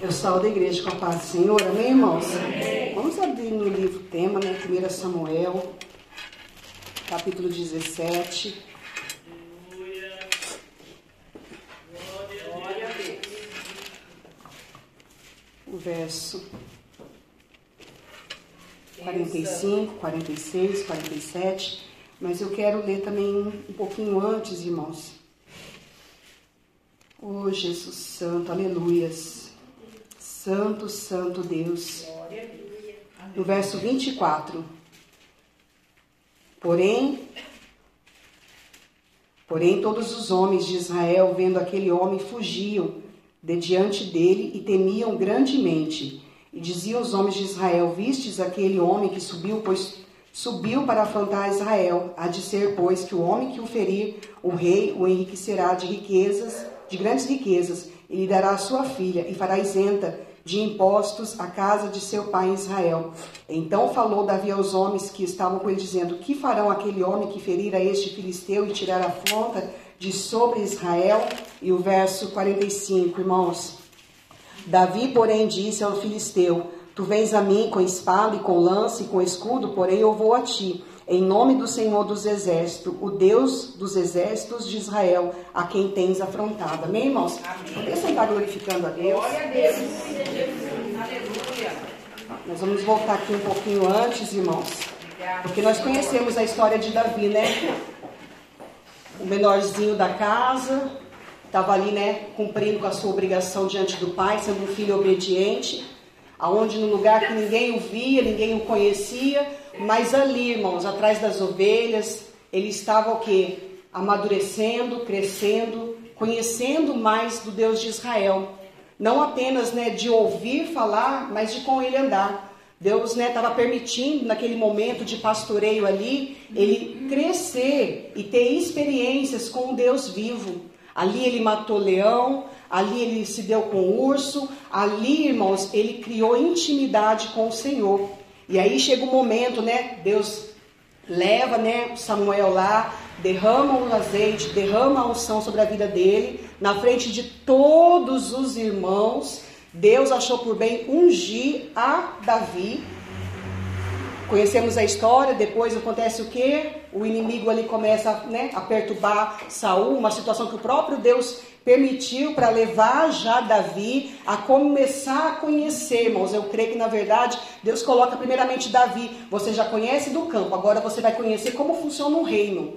Eu saúdo a igreja com a paz do Senhor, amém, irmãos? Vamos abrir no livro tema, né? 1 Samuel, capítulo 17. O verso 45, 46, 47. Mas eu quero ler também um pouquinho antes, irmãos. Oh, Jesus Santo, aleluias. Santo, Santo Deus. No verso 24. Porém, porém todos os homens de Israel, vendo aquele homem, fugiam de diante dele e temiam grandemente. E diziam os homens de Israel: Vistes aquele homem que subiu, pois subiu para afrontar Israel. Há de ser, pois, que o homem que o ferir, o rei o enriquecerá de riquezas, de grandes riquezas, e lhe dará a sua filha, e fará isenta de impostos à casa de seu pai Israel. Então falou Davi aos homens que estavam com ele, dizendo: Que farão aquele homem que ferir a este filisteu e tirar a afronta de sobre Israel? E o verso 45, irmãos. Davi, porém, disse ao filisteu: Tu vens a mim com espada e com lança e com escudo, porém eu vou a ti. Em nome do Senhor dos Exércitos, o Deus dos Exércitos de Israel, a quem tens afrontado. Amém, irmãos? Amém. Poder sentar glorificando a Deus. Glória a Deus. Aleluia. Nós vamos voltar aqui um pouquinho antes, irmãos. Porque nós conhecemos a história de Davi, né? O menorzinho da casa, estava ali, né, cumprindo com a sua obrigação diante do pai, sendo um filho obediente, aonde no lugar que ninguém o via, ninguém o conhecia, mas ali, irmãos, atrás das ovelhas, ele estava o quê? Amadurecendo, crescendo, conhecendo mais do Deus de Israel. Não apenas né, de ouvir falar, mas de com ele andar. Deus estava né, permitindo, naquele momento de pastoreio ali, ele crescer e ter experiências com o Deus vivo. Ali ele matou leão, ali ele se deu com urso, ali, irmãos, ele criou intimidade com o Senhor. E aí chega o um momento, né? Deus leva, né, Samuel lá, derrama o azeite, derrama a unção sobre a vida dele, na frente de todos os irmãos. Deus achou por bem ungir a Davi. Conhecemos a história, depois acontece o que? O inimigo ali começa né, a perturbar Saul, uma situação que o próprio Deus permitiu para levar já Davi a começar a conhecer, irmãos. Eu creio que na verdade Deus coloca primeiramente Davi. Você já conhece do campo, agora você vai conhecer como funciona um reino.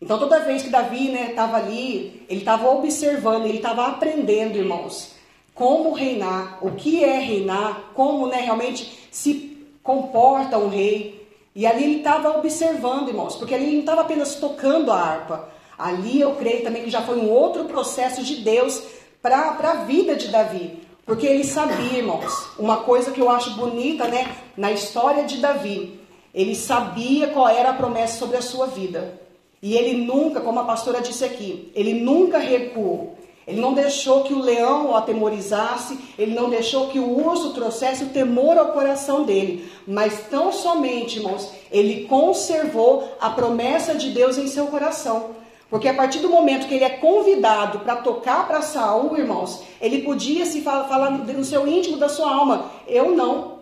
Então toda vez que Davi estava né, ali, ele estava observando, ele estava aprendendo, irmãos, como reinar, o que é reinar, como né, realmente se comporta um rei. E ali ele estava observando, irmãos, porque ali ele não estava apenas tocando a harpa, Ali eu creio também que já foi um outro processo de Deus para a vida de Davi. Porque ele sabia, irmãos, uma coisa que eu acho bonita, né, na história de Davi. Ele sabia qual era a promessa sobre a sua vida. E ele nunca, como a pastora disse aqui, ele nunca recuou. Ele não deixou que o leão o atemorizasse, ele não deixou que o urso trouxesse o temor ao coração dele, mas tão somente, irmãos, ele conservou a promessa de Deus em seu coração. Porque a partir do momento que ele é convidado para tocar para Saul, irmãos, ele podia se falar, falar no seu íntimo da sua alma: eu não.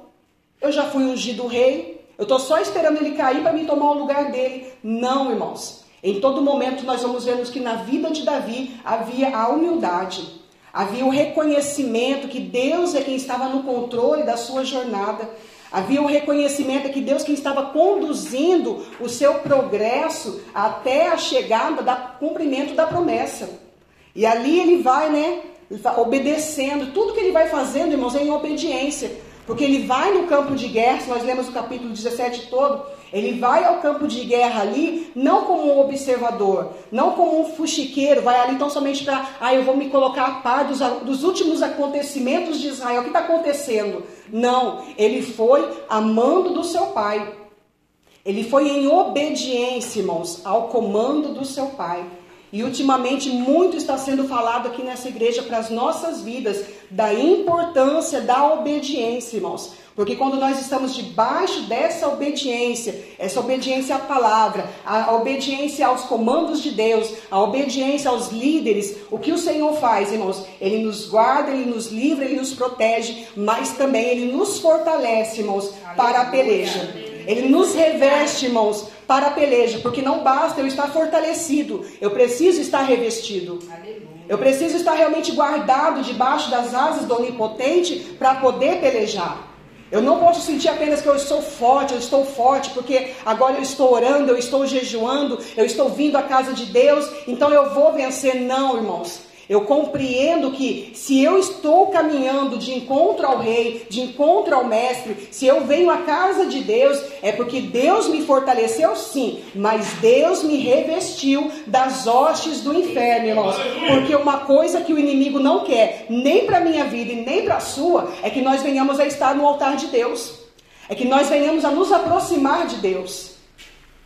Eu já fui ungido rei, eu estou só esperando ele cair para me tomar o lugar dele. Não, irmãos. Em todo momento nós vamos ver que na vida de Davi havia a humildade, havia o reconhecimento que Deus é quem estava no controle da sua jornada. Havia um reconhecimento que Deus que estava conduzindo o seu progresso até a chegada do cumprimento da promessa. E ali ele vai, né, obedecendo. Tudo que ele vai fazendo, irmãos, é em obediência. Porque ele vai no campo de guerra, se nós lemos o capítulo 17 todo, ele vai ao campo de guerra ali, não como um observador, não como um fuxiqueiro, vai ali tão somente para, ah, eu vou me colocar a par dos, dos últimos acontecimentos de Israel, o que está acontecendo? Não, ele foi amando do seu pai. Ele foi em obediência, irmãos, ao comando do seu pai. E ultimamente muito está sendo falado aqui nessa igreja para as nossas vidas da importância da obediência, irmãos. Porque quando nós estamos debaixo dessa obediência, essa obediência à palavra, a obediência aos comandos de Deus, a obediência aos líderes, o que o Senhor faz, irmãos? Ele nos guarda, ele nos livra, ele nos protege, mas também ele nos fortalece, irmãos, para a peleja. Ele nos reveste, irmãos, para a peleja, porque não basta eu estar fortalecido, eu preciso estar revestido. Eu preciso estar realmente guardado debaixo das asas do Onipotente para poder pelejar. Eu não posso sentir apenas que eu sou forte, eu estou forte, porque agora eu estou orando, eu estou jejuando, eu estou vindo à casa de Deus, então eu vou vencer. Não, irmãos. Eu compreendo que se eu estou caminhando de encontro ao rei, de encontro ao mestre, se eu venho à casa de Deus, é porque Deus me fortaleceu sim, mas Deus me revestiu das hostes do inferno, irmãos. Porque uma coisa que o inimigo não quer, nem para minha vida e nem para a sua, é que nós venhamos a estar no altar de Deus. É que nós venhamos a nos aproximar de Deus.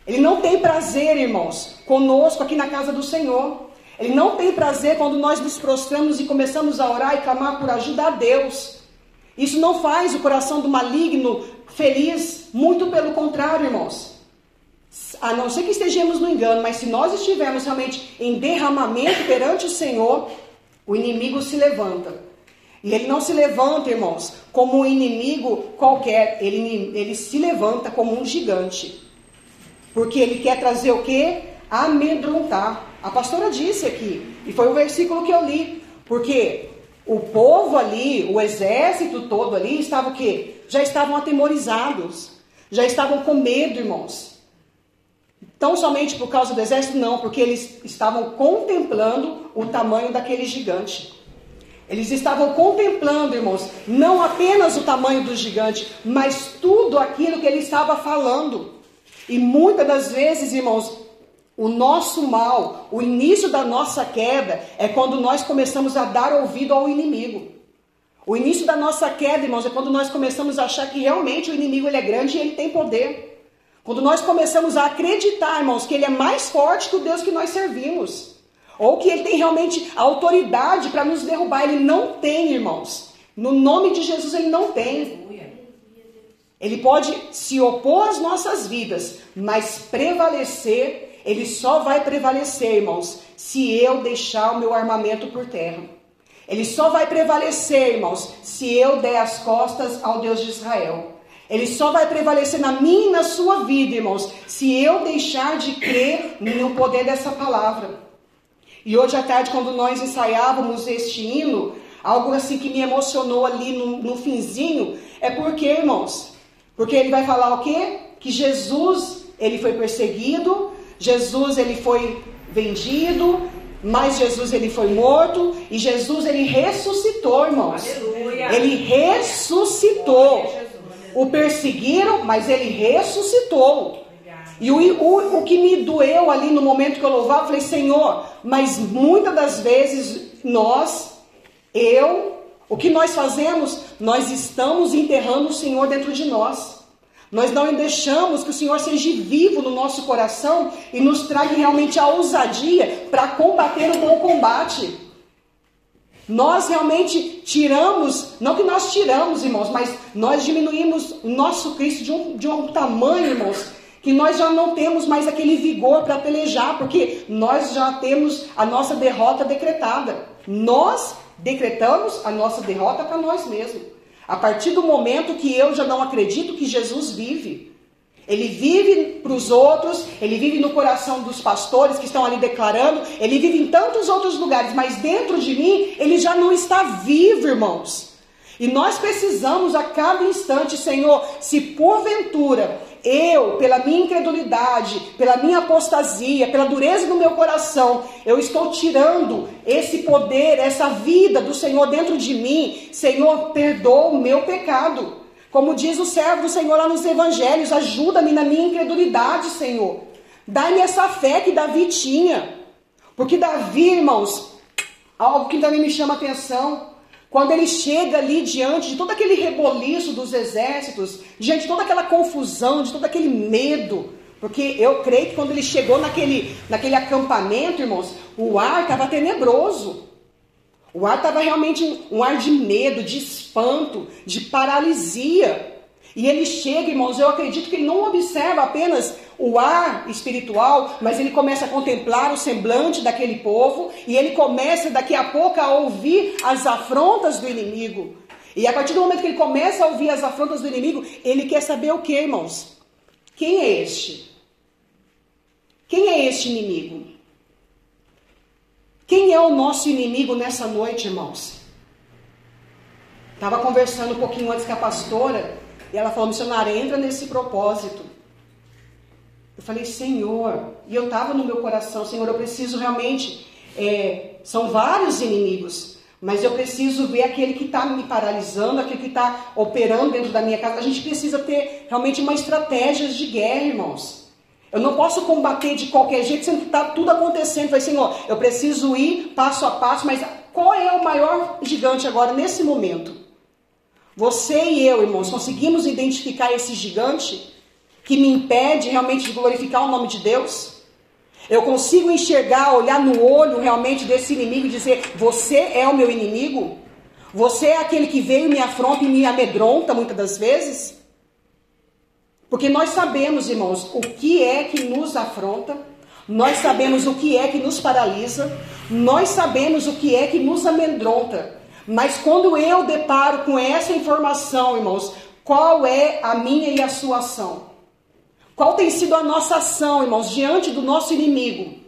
Ele não tem prazer, irmãos, conosco aqui na casa do Senhor. Ele não tem prazer quando nós nos prostramos e começamos a orar e clamar por ajuda a Deus. Isso não faz o coração do maligno feliz, muito pelo contrário, irmãos. A não ser que estejamos no engano, mas se nós estivermos realmente em derramamento perante o Senhor, o inimigo se levanta. E ele não se levanta, irmãos, como um inimigo qualquer, ele, ele se levanta como um gigante. Porque ele quer trazer o quê? Amedrontar. A pastora disse aqui, e foi o versículo que eu li, porque o povo ali, o exército todo ali, estava o quê? Já estavam atemorizados, já estavam com medo, irmãos. Tão somente por causa do exército, não, porque eles estavam contemplando o tamanho daquele gigante. Eles estavam contemplando, irmãos, não apenas o tamanho do gigante, mas tudo aquilo que ele estava falando. E muitas das vezes, irmãos, o nosso mal, o início da nossa queda é quando nós começamos a dar ouvido ao inimigo. O início da nossa queda, irmãos, é quando nós começamos a achar que realmente o inimigo ele é grande e ele tem poder. Quando nós começamos a acreditar, irmãos, que ele é mais forte que o Deus que nós servimos. Ou que ele tem realmente autoridade para nos derrubar. Ele não tem, irmãos. No nome de Jesus, ele não tem. Ele pode se opor às nossas vidas, mas prevalecer ele só vai prevalecer, irmãos, se eu deixar o meu armamento por terra. Ele só vai prevalecer, irmãos, se eu der as costas ao Deus de Israel. Ele só vai prevalecer na minha e na sua vida, irmãos, se eu deixar de crer no poder dessa palavra. E hoje à tarde, quando nós ensaiávamos este hino, algo assim que me emocionou ali no, no finzinho, é porque, irmãos, porque ele vai falar o quê? Que Jesus, ele foi perseguido, Jesus ele foi vendido, mas Jesus ele foi morto e Jesus ele ressuscitou, irmãos. Aleluia. Ele ressuscitou. O perseguiram, mas ele ressuscitou. E o, o, o que me doeu ali no momento que eu louvava, eu falei, Senhor, mas muitas das vezes nós, eu, o que nós fazemos? Nós estamos enterrando o Senhor dentro de nós. Nós não deixamos que o Senhor seja vivo no nosso coração e nos traga realmente a ousadia para combater o bom combate. Nós realmente tiramos, não que nós tiramos, irmãos, mas nós diminuímos o nosso Cristo de um, de um tamanho, irmãos, que nós já não temos mais aquele vigor para pelejar, porque nós já temos a nossa derrota decretada. Nós decretamos a nossa derrota para nós mesmos. A partir do momento que eu já não acredito que Jesus vive, ele vive para os outros, ele vive no coração dos pastores que estão ali declarando, ele vive em tantos outros lugares, mas dentro de mim ele já não está vivo, irmãos. E nós precisamos a cada instante, Senhor, se porventura eu, pela minha incredulidade, pela minha apostasia, pela dureza do meu coração, eu estou tirando esse poder, essa vida do Senhor dentro de mim. Senhor, perdoa o meu pecado. Como diz o servo do Senhor lá nos evangelhos, ajuda-me na minha incredulidade, Senhor. Dá-me essa fé que Davi tinha. Porque Davi, irmãos, algo que também me chama atenção, quando ele chega ali diante de todo aquele reboliço dos exércitos, diante de toda aquela confusão, de todo aquele medo, Porque eu creio que quando ele chegou naquele, naquele acampamento, irmãos, o ar estava tenebroso. O ar estava realmente um ar de medo, de espanto, de paralisia. E ele chega, irmãos, eu acredito que ele não observa apenas o ar espiritual, mas ele começa a contemplar o semblante daquele povo e ele começa daqui a pouco a ouvir as afrontas do inimigo. E a partir do momento que ele começa a ouvir as afrontas do inimigo, ele quer saber o que, irmãos? Quem é este? Quem é este inimigo? Quem é o nosso inimigo nessa noite, irmãos? Estava conversando um pouquinho antes com a pastora e ela falou: missionária, entra nesse propósito. Eu falei, Senhor, e eu estava no meu coração, Senhor, eu preciso realmente. É, são vários inimigos, mas eu preciso ver aquele que está me paralisando, aquele que está operando dentro da minha casa. A gente precisa ter realmente uma estratégia de guerra, irmãos. Eu não posso combater de qualquer jeito, sendo que está tudo acontecendo. Falei, Senhor, eu preciso ir passo a passo, mas qual é o maior gigante agora, nesse momento? Você e eu, irmãos, conseguimos identificar esse gigante que me impede realmente de glorificar o nome de Deus? Eu consigo enxergar, olhar no olho realmente desse inimigo e dizer: Você é o meu inimigo? Você é aquele que veio, me afronta e me amedronta muitas das vezes? Porque nós sabemos, irmãos, o que é que nos afronta, nós sabemos o que é que nos paralisa, nós sabemos o que é que nos amedronta. Mas quando eu deparo com essa informação, irmãos, qual é a minha e a sua ação? Qual tem sido a nossa ação, irmãos, diante do nosso inimigo?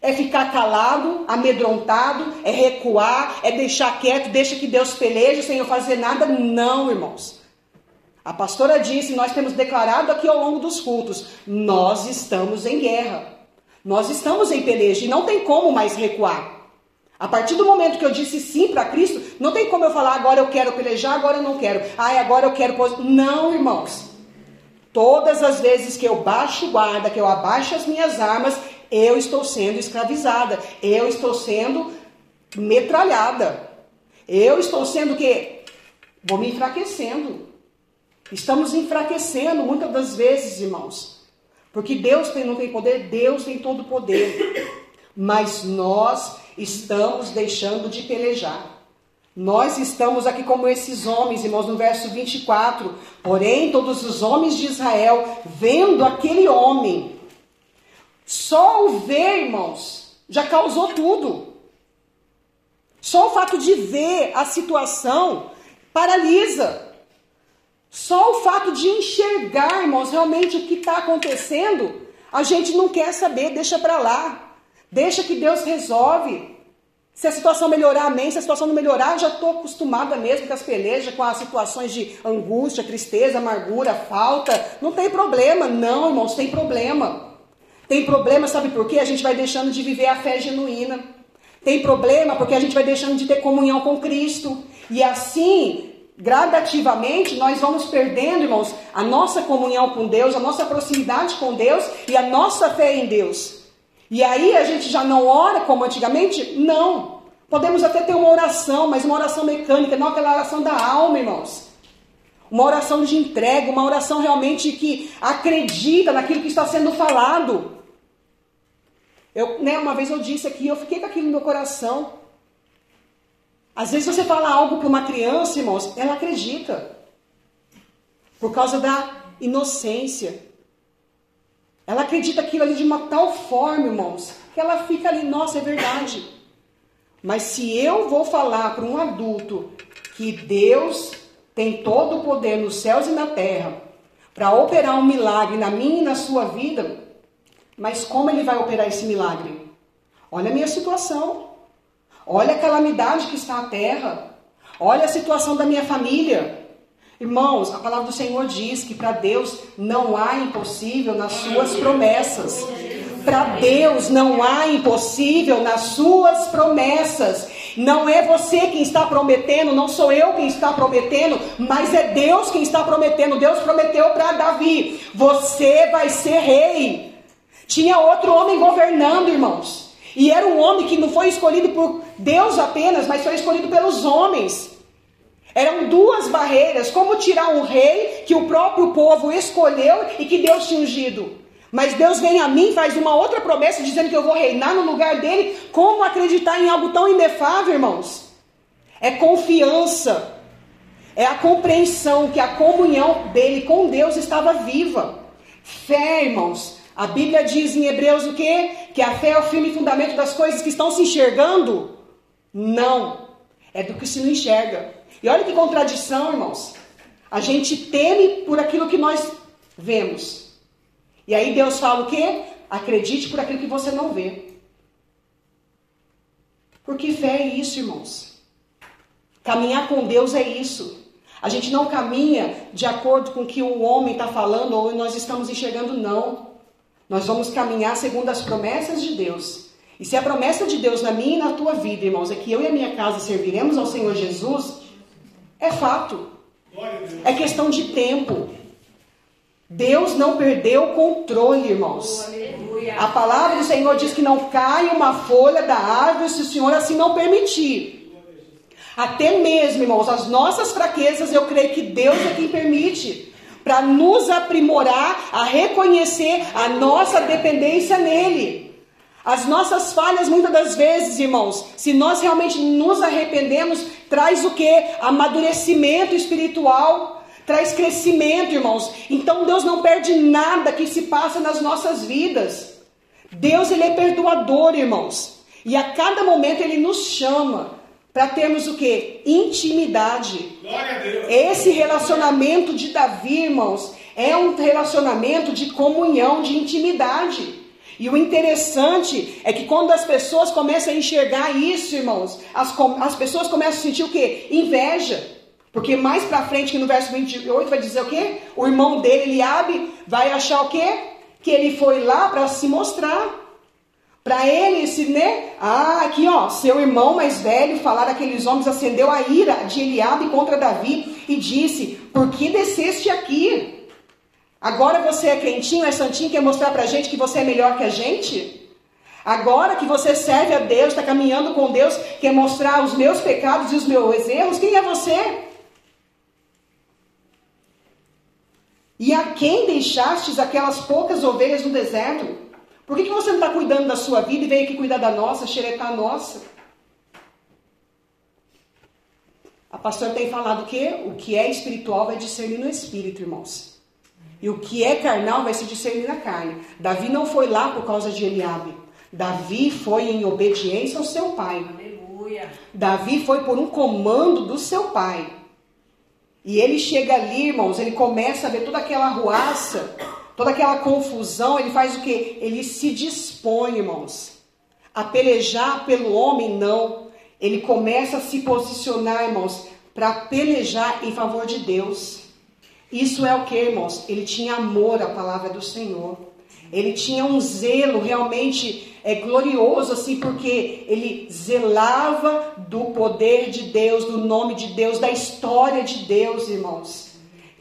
É ficar calado, amedrontado, é recuar, é deixar quieto, deixa que Deus peleje sem eu fazer nada? Não, irmãos. A pastora disse, nós temos declarado aqui ao longo dos cultos, nós estamos em guerra. Nós estamos em peleja e não tem como mais recuar. A partir do momento que eu disse sim para Cristo, não tem como eu falar agora eu quero pelejar, agora eu não quero. Ai, agora eu quero. Não, irmãos. Todas as vezes que eu baixo guarda, que eu abaixo as minhas armas, eu estou sendo escravizada. Eu estou sendo metralhada. Eu estou sendo o quê? Vou me enfraquecendo. Estamos enfraquecendo muitas das vezes, irmãos. Porque Deus tem, não tem poder, Deus tem todo o poder. Mas nós estamos deixando de pelejar. Nós estamos aqui como esses homens, irmãos, no verso 24. Porém, todos os homens de Israel, vendo aquele homem, só o ver, irmãos, já causou tudo. Só o fato de ver a situação paralisa. Só o fato de enxergar, irmãos, realmente o que está acontecendo, a gente não quer saber, deixa para lá. Deixa que Deus resolve. Se a situação melhorar, amém. Se a situação não melhorar, já estou acostumada mesmo com as pelejas, com as situações de angústia, tristeza, amargura, falta. Não tem problema. Não, irmãos, tem problema. Tem problema, sabe por quê? A gente vai deixando de viver a fé genuína. Tem problema porque a gente vai deixando de ter comunhão com Cristo. E assim, gradativamente nós vamos perdendo, irmãos, a nossa comunhão com Deus, a nossa proximidade com Deus e a nossa fé em Deus. E aí a gente já não ora como antigamente? Não. Podemos até ter uma oração, mas uma oração mecânica, não aquela oração da alma, irmãos. Uma oração de entrega, uma oração realmente que acredita naquilo que está sendo falado. Eu, né, uma vez eu disse aqui, eu fiquei com aquilo no meu coração. Às vezes você fala algo para uma criança, irmãos, ela acredita. Por causa da inocência. Ela acredita aquilo ali de uma tal forma, irmãos, que ela fica ali, nossa, é verdade. Mas se eu vou falar para um adulto que Deus tem todo o poder nos céus e na terra para operar um milagre na minha e na sua vida, mas como ele vai operar esse milagre? Olha a minha situação. Olha a calamidade que está a terra. Olha a situação da minha família. Irmãos, a palavra do Senhor diz que para Deus não há impossível nas suas promessas. Para Deus não há impossível nas suas promessas. Não é você quem está prometendo, não sou eu quem está prometendo, mas é Deus quem está prometendo. Deus prometeu para Davi: você vai ser rei. Tinha outro homem governando, irmãos. E era um homem que não foi escolhido por Deus apenas, mas foi escolhido pelos homens. Eram duas barreiras: como tirar um rei que o próprio povo escolheu e que Deus tinha ungido. Mas Deus vem a mim, faz uma outra promessa dizendo que eu vou reinar no lugar dele. Como acreditar em algo tão inefável, irmãos? É confiança. É a compreensão que a comunhão dele com Deus estava viva. Fé, irmãos. A Bíblia diz em Hebreus o quê? Que a fé é o firme fundamento das coisas que estão se enxergando? Não. É do que se não enxerga. E olha que contradição, irmãos. A gente teme por aquilo que nós vemos. E aí Deus fala o quê? Acredite por aquilo que você não vê. Porque fé é isso, irmãos. Caminhar com Deus é isso. A gente não caminha de acordo com o que o homem está falando ou nós estamos enxergando, não. Nós vamos caminhar segundo as promessas de Deus. E se a promessa de Deus na minha e na tua vida, irmãos, é que eu e a minha casa serviremos ao Senhor Jesus, é fato. É questão de tempo. Deus não perdeu o controle, irmãos. A palavra do Senhor diz que não cai uma folha da árvore se o Senhor assim não permitir. Até mesmo, irmãos, as nossas fraquezas, eu creio que Deus é quem permite. Para nos aprimorar a reconhecer a nossa dependência nele. As nossas falhas, muitas das vezes, irmãos, se nós realmente nos arrependemos, traz o que? Amadurecimento espiritual, traz crescimento, irmãos. Então Deus não perde nada que se passa nas nossas vidas. Deus, Ele é perdoador, irmãos. E a cada momento Ele nos chama para termos o que? Intimidade. Esse relacionamento de Davi, irmãos, é um relacionamento de comunhão, de intimidade. E o interessante é que quando as pessoas começam a enxergar isso, irmãos, as, as pessoas começam a sentir o que? Inveja. Porque mais para frente, que no verso 28 vai dizer o quê? O irmão dele, Eliabe, vai achar o quê? Que ele foi lá para se mostrar. Para ele, esse, né? Ah, aqui ó, seu irmão mais velho falar aqueles homens acendeu a ira de Eliabe contra Davi e disse: Por que desceste aqui? Agora você é crentinho, é santinho, quer mostrar pra gente que você é melhor que a gente? Agora que você serve a Deus, está caminhando com Deus, quer mostrar os meus pecados e os meus erros? Quem é você? E a quem deixastes aquelas poucas ovelhas no deserto? Por que, que você não está cuidando da sua vida e vem aqui cuidar da nossa, xeretar a nossa? A pastora tem falado que o que é espiritual vai discernir no espírito, irmãos. E o que é carnal vai se discernir na carne. Davi não foi lá por causa de Eliabe. Davi foi em obediência ao seu pai. Aleluia. Davi foi por um comando do seu pai. E ele chega ali, irmãos, ele começa a ver toda aquela arruaça toda aquela confusão, ele faz o que? Ele se dispõe, irmãos, a pelejar pelo homem, não. Ele começa a se posicionar, irmãos, para pelejar em favor de Deus. Isso é o que, irmãos? Ele tinha amor à palavra do Senhor. Ele tinha um zelo realmente é, glorioso, assim, porque ele zelava do poder de Deus, do nome de Deus, da história de Deus, irmãos.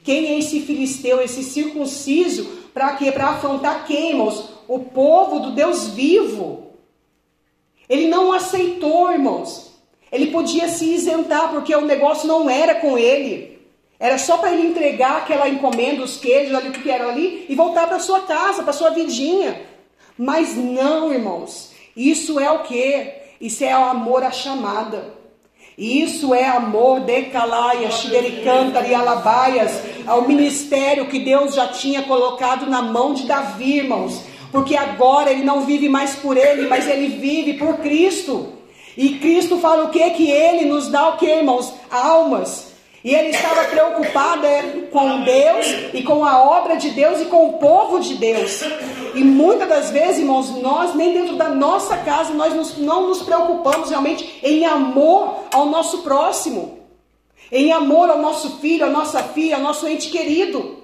Quem é esse filisteu, esse circunciso, para quê? Para afrontar quem, irmãos? O povo do Deus vivo. Ele não aceitou, irmãos. Ele podia se isentar, porque o negócio não era com ele. Era só para ele entregar aquela encomenda, os queijos ali, o que era ali, e voltar para sua casa, para sua vidinha. Mas não, irmãos. Isso é o que? Isso é o amor à chamada. Isso é amor de Calaia, Xidericanta e Alabaias, ao ministério que Deus já tinha colocado na mão de Davi, irmãos. Porque agora ele não vive mais por ele, mas ele vive por Cristo. E Cristo fala o que? Que ele nos dá o que, irmãos? Almas. E ele estava preocupado é, com Deus e com a obra de Deus e com o povo de Deus. E muitas das vezes, irmãos, nós nem dentro da nossa casa nós não nos preocupamos realmente em amor ao nosso próximo, em amor ao nosso filho, à nossa filha, ao nosso ente querido.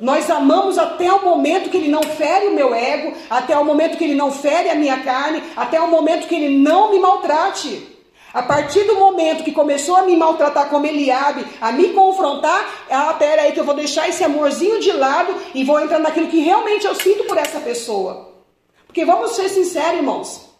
Nós amamos até o momento que ele não fere o meu ego, até o momento que ele não fere a minha carne, até o momento que ele não me maltrate. A partir do momento que começou a me maltratar como Eliabe, a me confrontar, ah, pera aí que eu vou deixar esse amorzinho de lado e vou entrar naquilo que realmente eu sinto por essa pessoa. Porque vamos ser sinceros, irmãos.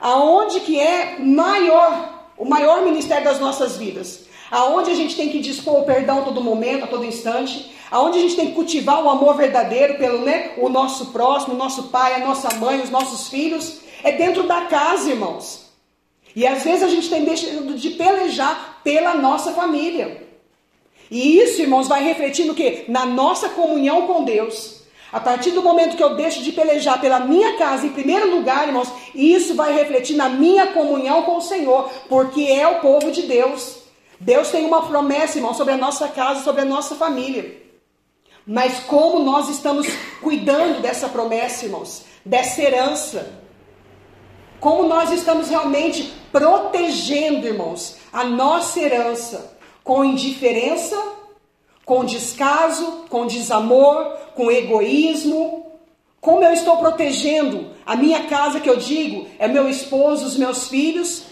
Aonde que é maior o maior ministério das nossas vidas. Aonde a gente tem que dispor o perdão a todo momento, a todo instante. Aonde a gente tem que cultivar o amor verdadeiro pelo né, o nosso próximo, o nosso pai, a nossa mãe, os nossos filhos. É dentro da casa, irmãos. E às vezes a gente tem deixado de pelejar pela nossa família. E isso, irmãos, vai refletir no que? Na nossa comunhão com Deus. A partir do momento que eu deixo de pelejar pela minha casa, em primeiro lugar, irmãos, isso vai refletir na minha comunhão com o Senhor, porque é o povo de Deus. Deus tem uma promessa, irmão, sobre a nossa casa, sobre a nossa família. Mas como nós estamos cuidando dessa promessa, irmãos, dessa herança? Como nós estamos realmente protegendo, irmãos, a nossa herança com indiferença, com descaso, com desamor, com egoísmo? Como eu estou protegendo a minha casa, que eu digo, é meu esposo, os meus filhos?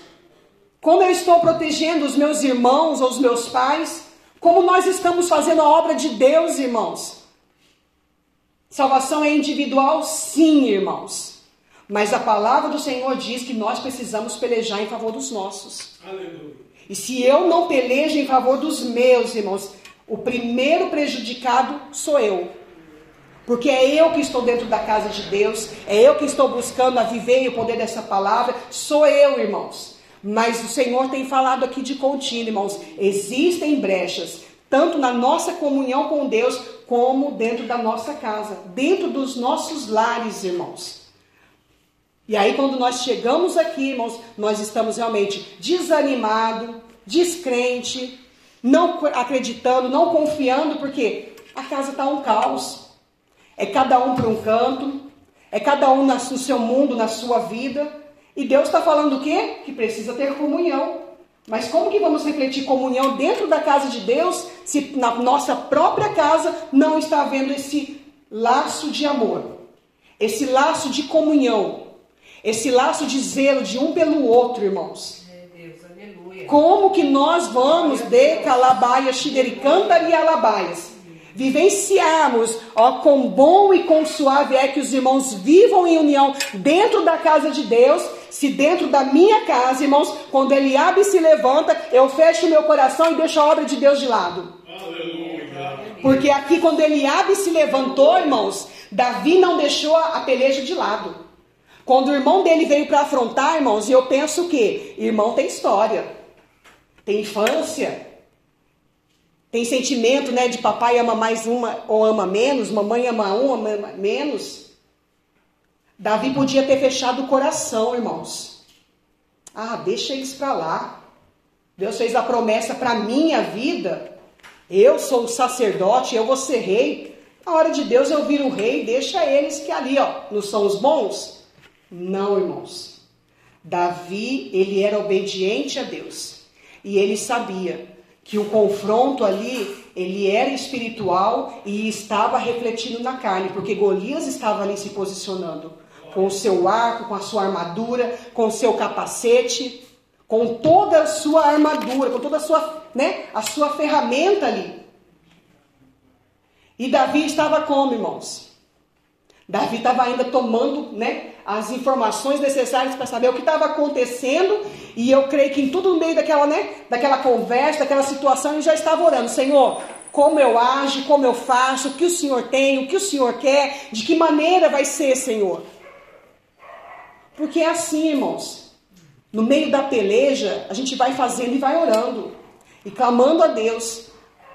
Como eu estou protegendo os meus irmãos ou os meus pais? Como nós estamos fazendo a obra de Deus, irmãos? Salvação é individual, sim, irmãos. Mas a palavra do Senhor diz que nós precisamos pelejar em favor dos nossos. Aleluia. E se eu não pelejo em favor dos meus, irmãos, o primeiro prejudicado sou eu. Porque é eu que estou dentro da casa de Deus, é eu que estou buscando a viver e o poder dessa palavra, sou eu, irmãos. Mas o Senhor tem falado aqui de contínuo, irmãos. Existem brechas, tanto na nossa comunhão com Deus, como dentro da nossa casa, dentro dos nossos lares, irmãos. E aí, quando nós chegamos aqui, irmãos, nós estamos realmente desanimado, descrente, não acreditando, não confiando, porque a casa está um caos. É cada um para um canto, é cada um no seu mundo, na sua vida. E Deus está falando o quê? Que precisa ter comunhão. Mas como que vamos refletir comunhão dentro da casa de Deus se na nossa própria casa não está havendo esse laço de amor, esse laço de comunhão, esse laço de zelo de um pelo outro, irmãos? Como que nós vamos de calabaia, xidericantar e alabaias? vivenciarmos, ó, com bom e com suave é que os irmãos vivam em união dentro da casa de Deus. Se dentro da minha casa, irmãos, quando Eliabe se levanta, eu fecho meu coração e deixo a obra de Deus de lado. Aleluia. Porque aqui, quando Eliabe se levantou, irmãos, Davi não deixou a peleja de lado. Quando o irmão dele veio para afrontar, irmãos, e eu penso que irmão tem história, tem infância, tem sentimento, né, de papai ama mais uma ou ama menos, mamãe ama um, ama menos. Davi podia ter fechado o coração, irmãos. Ah, deixa eles para lá. Deus fez a promessa para minha vida. Eu sou o sacerdote, eu vou ser rei. Na hora de Deus eu viro rei, deixa eles que ali, ó, não são os bons? Não, irmãos. Davi, ele era obediente a Deus. E ele sabia que o confronto ali ele era espiritual e estava refletindo na carne, porque Golias estava ali se posicionando com o seu arco, com a sua armadura, com o seu capacete, com toda a sua armadura, com toda a sua, né, a sua ferramenta ali. E Davi estava como, irmãos? Davi estava ainda tomando, né, as informações necessárias para saber o que estava acontecendo, e eu creio que em tudo no meio daquela, né, daquela conversa, daquela situação, ele já estava orando, Senhor, como eu ajo, como eu faço, o que o Senhor tem, o que o Senhor quer, de que maneira vai ser, Senhor. Porque é assim, irmãos. No meio da peleja, a gente vai fazendo e vai orando e clamando a Deus,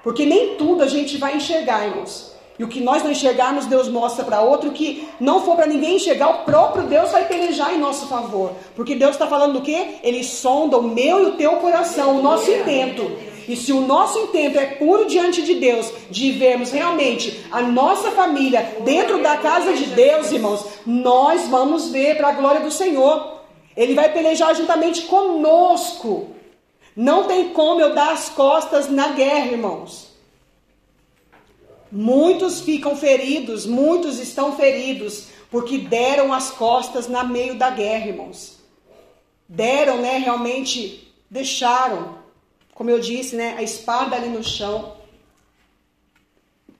porque nem tudo a gente vai enxergar, irmãos. E o que nós não enxergarmos, Deus mostra para outro. Que não for para ninguém enxergar, o próprio Deus vai pelejar em nosso favor. Porque Deus está falando do quê? Ele sonda o meu e o teu coração, o nosso intento. E se o nosso intento é puro diante de Deus, de vermos realmente a nossa família dentro da casa de Deus, irmãos, nós vamos ver para a glória do Senhor. Ele vai pelejar juntamente conosco. Não tem como eu dar as costas na guerra, irmãos. Muitos ficam feridos, muitos estão feridos, porque deram as costas na meio da guerra, irmãos. Deram, né, realmente deixaram, como eu disse, né, a espada ali no chão.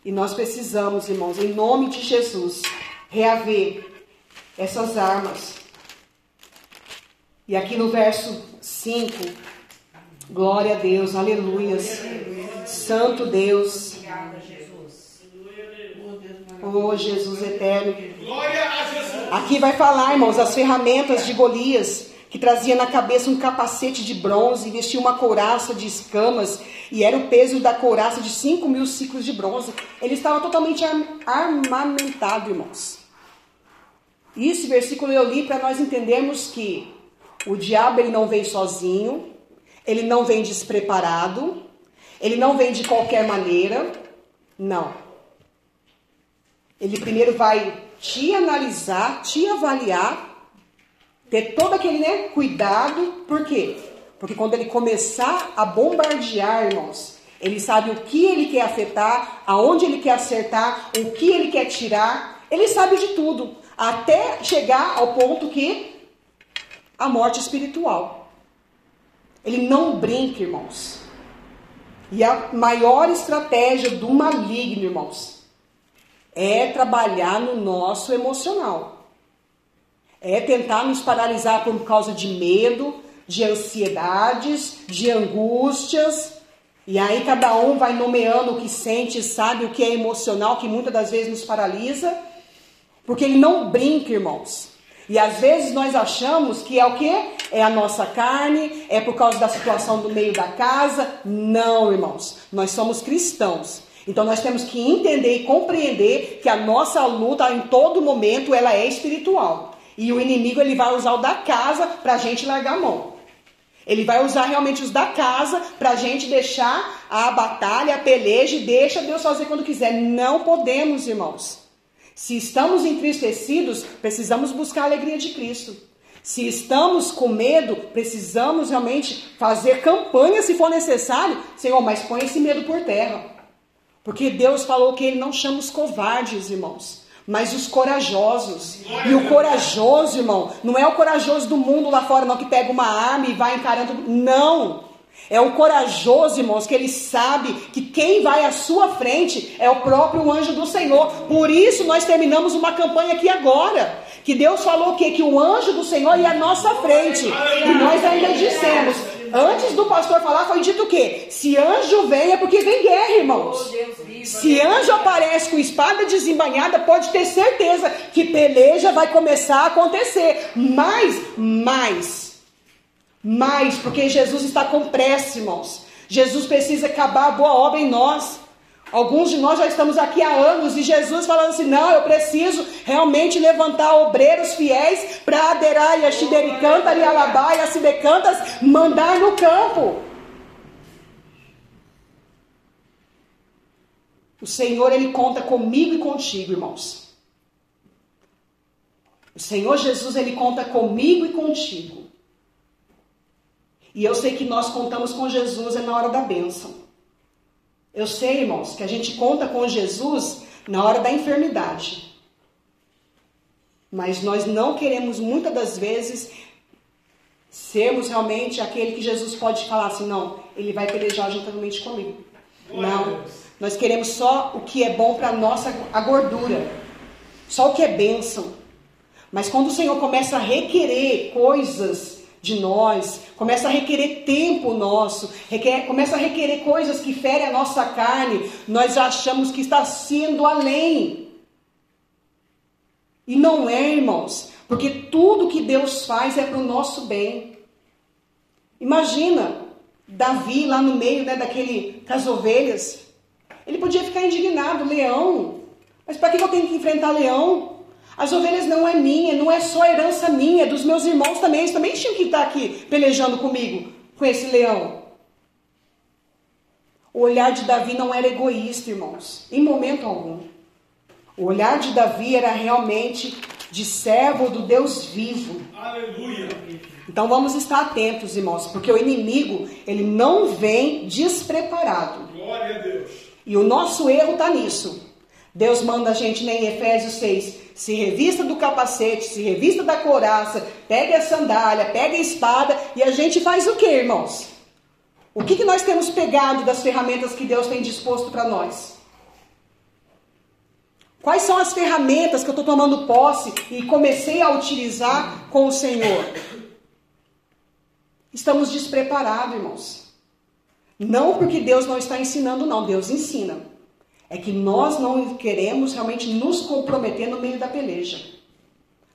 E nós precisamos, irmãos, em nome de Jesus, reaver essas armas. E aqui no verso 5, Glória a Deus, aleluias. Santo Deus. Oh, Jesus eterno. Glória a Jesus. Aqui vai falar, irmãos, as ferramentas de Golias, que trazia na cabeça um capacete de bronze, vestia uma couraça de escamas, e era o peso da couraça de 5 mil ciclos de bronze. Ele estava totalmente arm- armamentado, irmãos. E esse versículo eu li para nós entendermos que o diabo ele não vem sozinho, ele não vem despreparado, ele não vem de qualquer maneira, não. Ele primeiro vai te analisar, te avaliar, ter todo aquele né, cuidado, por quê? Porque quando ele começar a bombardear, irmãos, ele sabe o que ele quer afetar, aonde ele quer acertar, o que ele quer tirar, ele sabe de tudo, até chegar ao ponto que a morte espiritual. Ele não brinca, irmãos. E a maior estratégia do maligno, irmãos, é trabalhar no nosso emocional. É tentar nos paralisar por causa de medo, de ansiedades, de angústias. E aí cada um vai nomeando o que sente, sabe o que é emocional, que muitas das vezes nos paralisa. Porque ele não brinca, irmãos. E às vezes nós achamos que é o quê? É a nossa carne, é por causa da situação do meio da casa. Não, irmãos. Nós somos cristãos. Então nós temos que entender e compreender que a nossa luta em todo momento ela é espiritual. E o inimigo ele vai usar o da casa para a gente largar a mão. Ele vai usar realmente os da casa para a gente deixar a batalha, a peleja e deixa Deus fazer quando quiser. Não podemos, irmãos. Se estamos entristecidos, precisamos buscar a alegria de Cristo. Se estamos com medo, precisamos realmente fazer campanha se for necessário. Senhor, mas põe esse medo por terra. Porque Deus falou que Ele não chama os covardes, irmãos, mas os corajosos. E o corajoso, irmão, não é o corajoso do mundo lá fora, não, que pega uma arma e vai encarando. Não! É o corajoso, irmãos, que ele sabe que quem vai à sua frente é o próprio anjo do Senhor. Por isso nós terminamos uma campanha aqui agora. Que Deus falou o quê? Que o anjo do Senhor ia à nossa frente. E nós ainda dissemos, antes do pastor falar, foi dito o quê? Se anjo vem, é porque vem guerra, irmãos. Vivo. Se anjo aparece com espada desembanhada, pode ter certeza que peleja vai começar a acontecer. Mas, mais, mais, porque Jesus está com pressa, irmãos. Jesus precisa acabar a boa obra em nós. Alguns de nós já estamos aqui há anos e Jesus falando assim: não, eu preciso realmente levantar obreiros fiéis para aderar e a Xidericanta, e Alabá e a Cibecantas mandar no campo. O Senhor, Ele conta comigo e contigo, irmãos. O Senhor Jesus, Ele conta comigo e contigo. E eu sei que nós contamos com Jesus é na hora da bênção. Eu sei, irmãos, que a gente conta com Jesus na hora da enfermidade. Mas nós não queremos muitas das vezes sermos realmente aquele que Jesus pode falar assim, não, ele vai pelejar juntamente comigo. Não. Nós queremos só o que é bom para nossa a gordura. Só o que é bênção. Mas quando o Senhor começa a requerer coisas de nós, começa a requerer tempo nosso, requer, começa a requerer coisas que ferem a nossa carne, nós achamos que está sendo além. E não é, irmãos, porque tudo que Deus faz é para o nosso bem. Imagina Davi lá no meio né, daquele, das ovelhas. Ele podia ficar indignado, leão. Mas para que eu tenho que enfrentar leão? As ovelhas não é minha, não é só herança minha, é dos meus irmãos também. Eles também tinham que estar aqui pelejando comigo, com esse leão. O olhar de Davi não era egoísta, irmãos, em momento algum. O olhar de Davi era realmente de servo do Deus vivo. Aleluia. Então vamos estar atentos, irmãos, porque o inimigo, ele não vem despreparado. Glória a Deus. E o nosso erro está nisso. Deus manda a gente né, em Efésios 6, se revista do capacete, se revista da couraça, pegue a sandália, pegue a espada, e a gente faz o que, irmãos? O que, que nós temos pegado das ferramentas que Deus tem disposto para nós? Quais são as ferramentas que eu estou tomando posse e comecei a utilizar com o Senhor? Estamos despreparados, irmãos. Não porque Deus não está ensinando, não, Deus ensina. É que nós não queremos realmente nos comprometer no meio da peleja.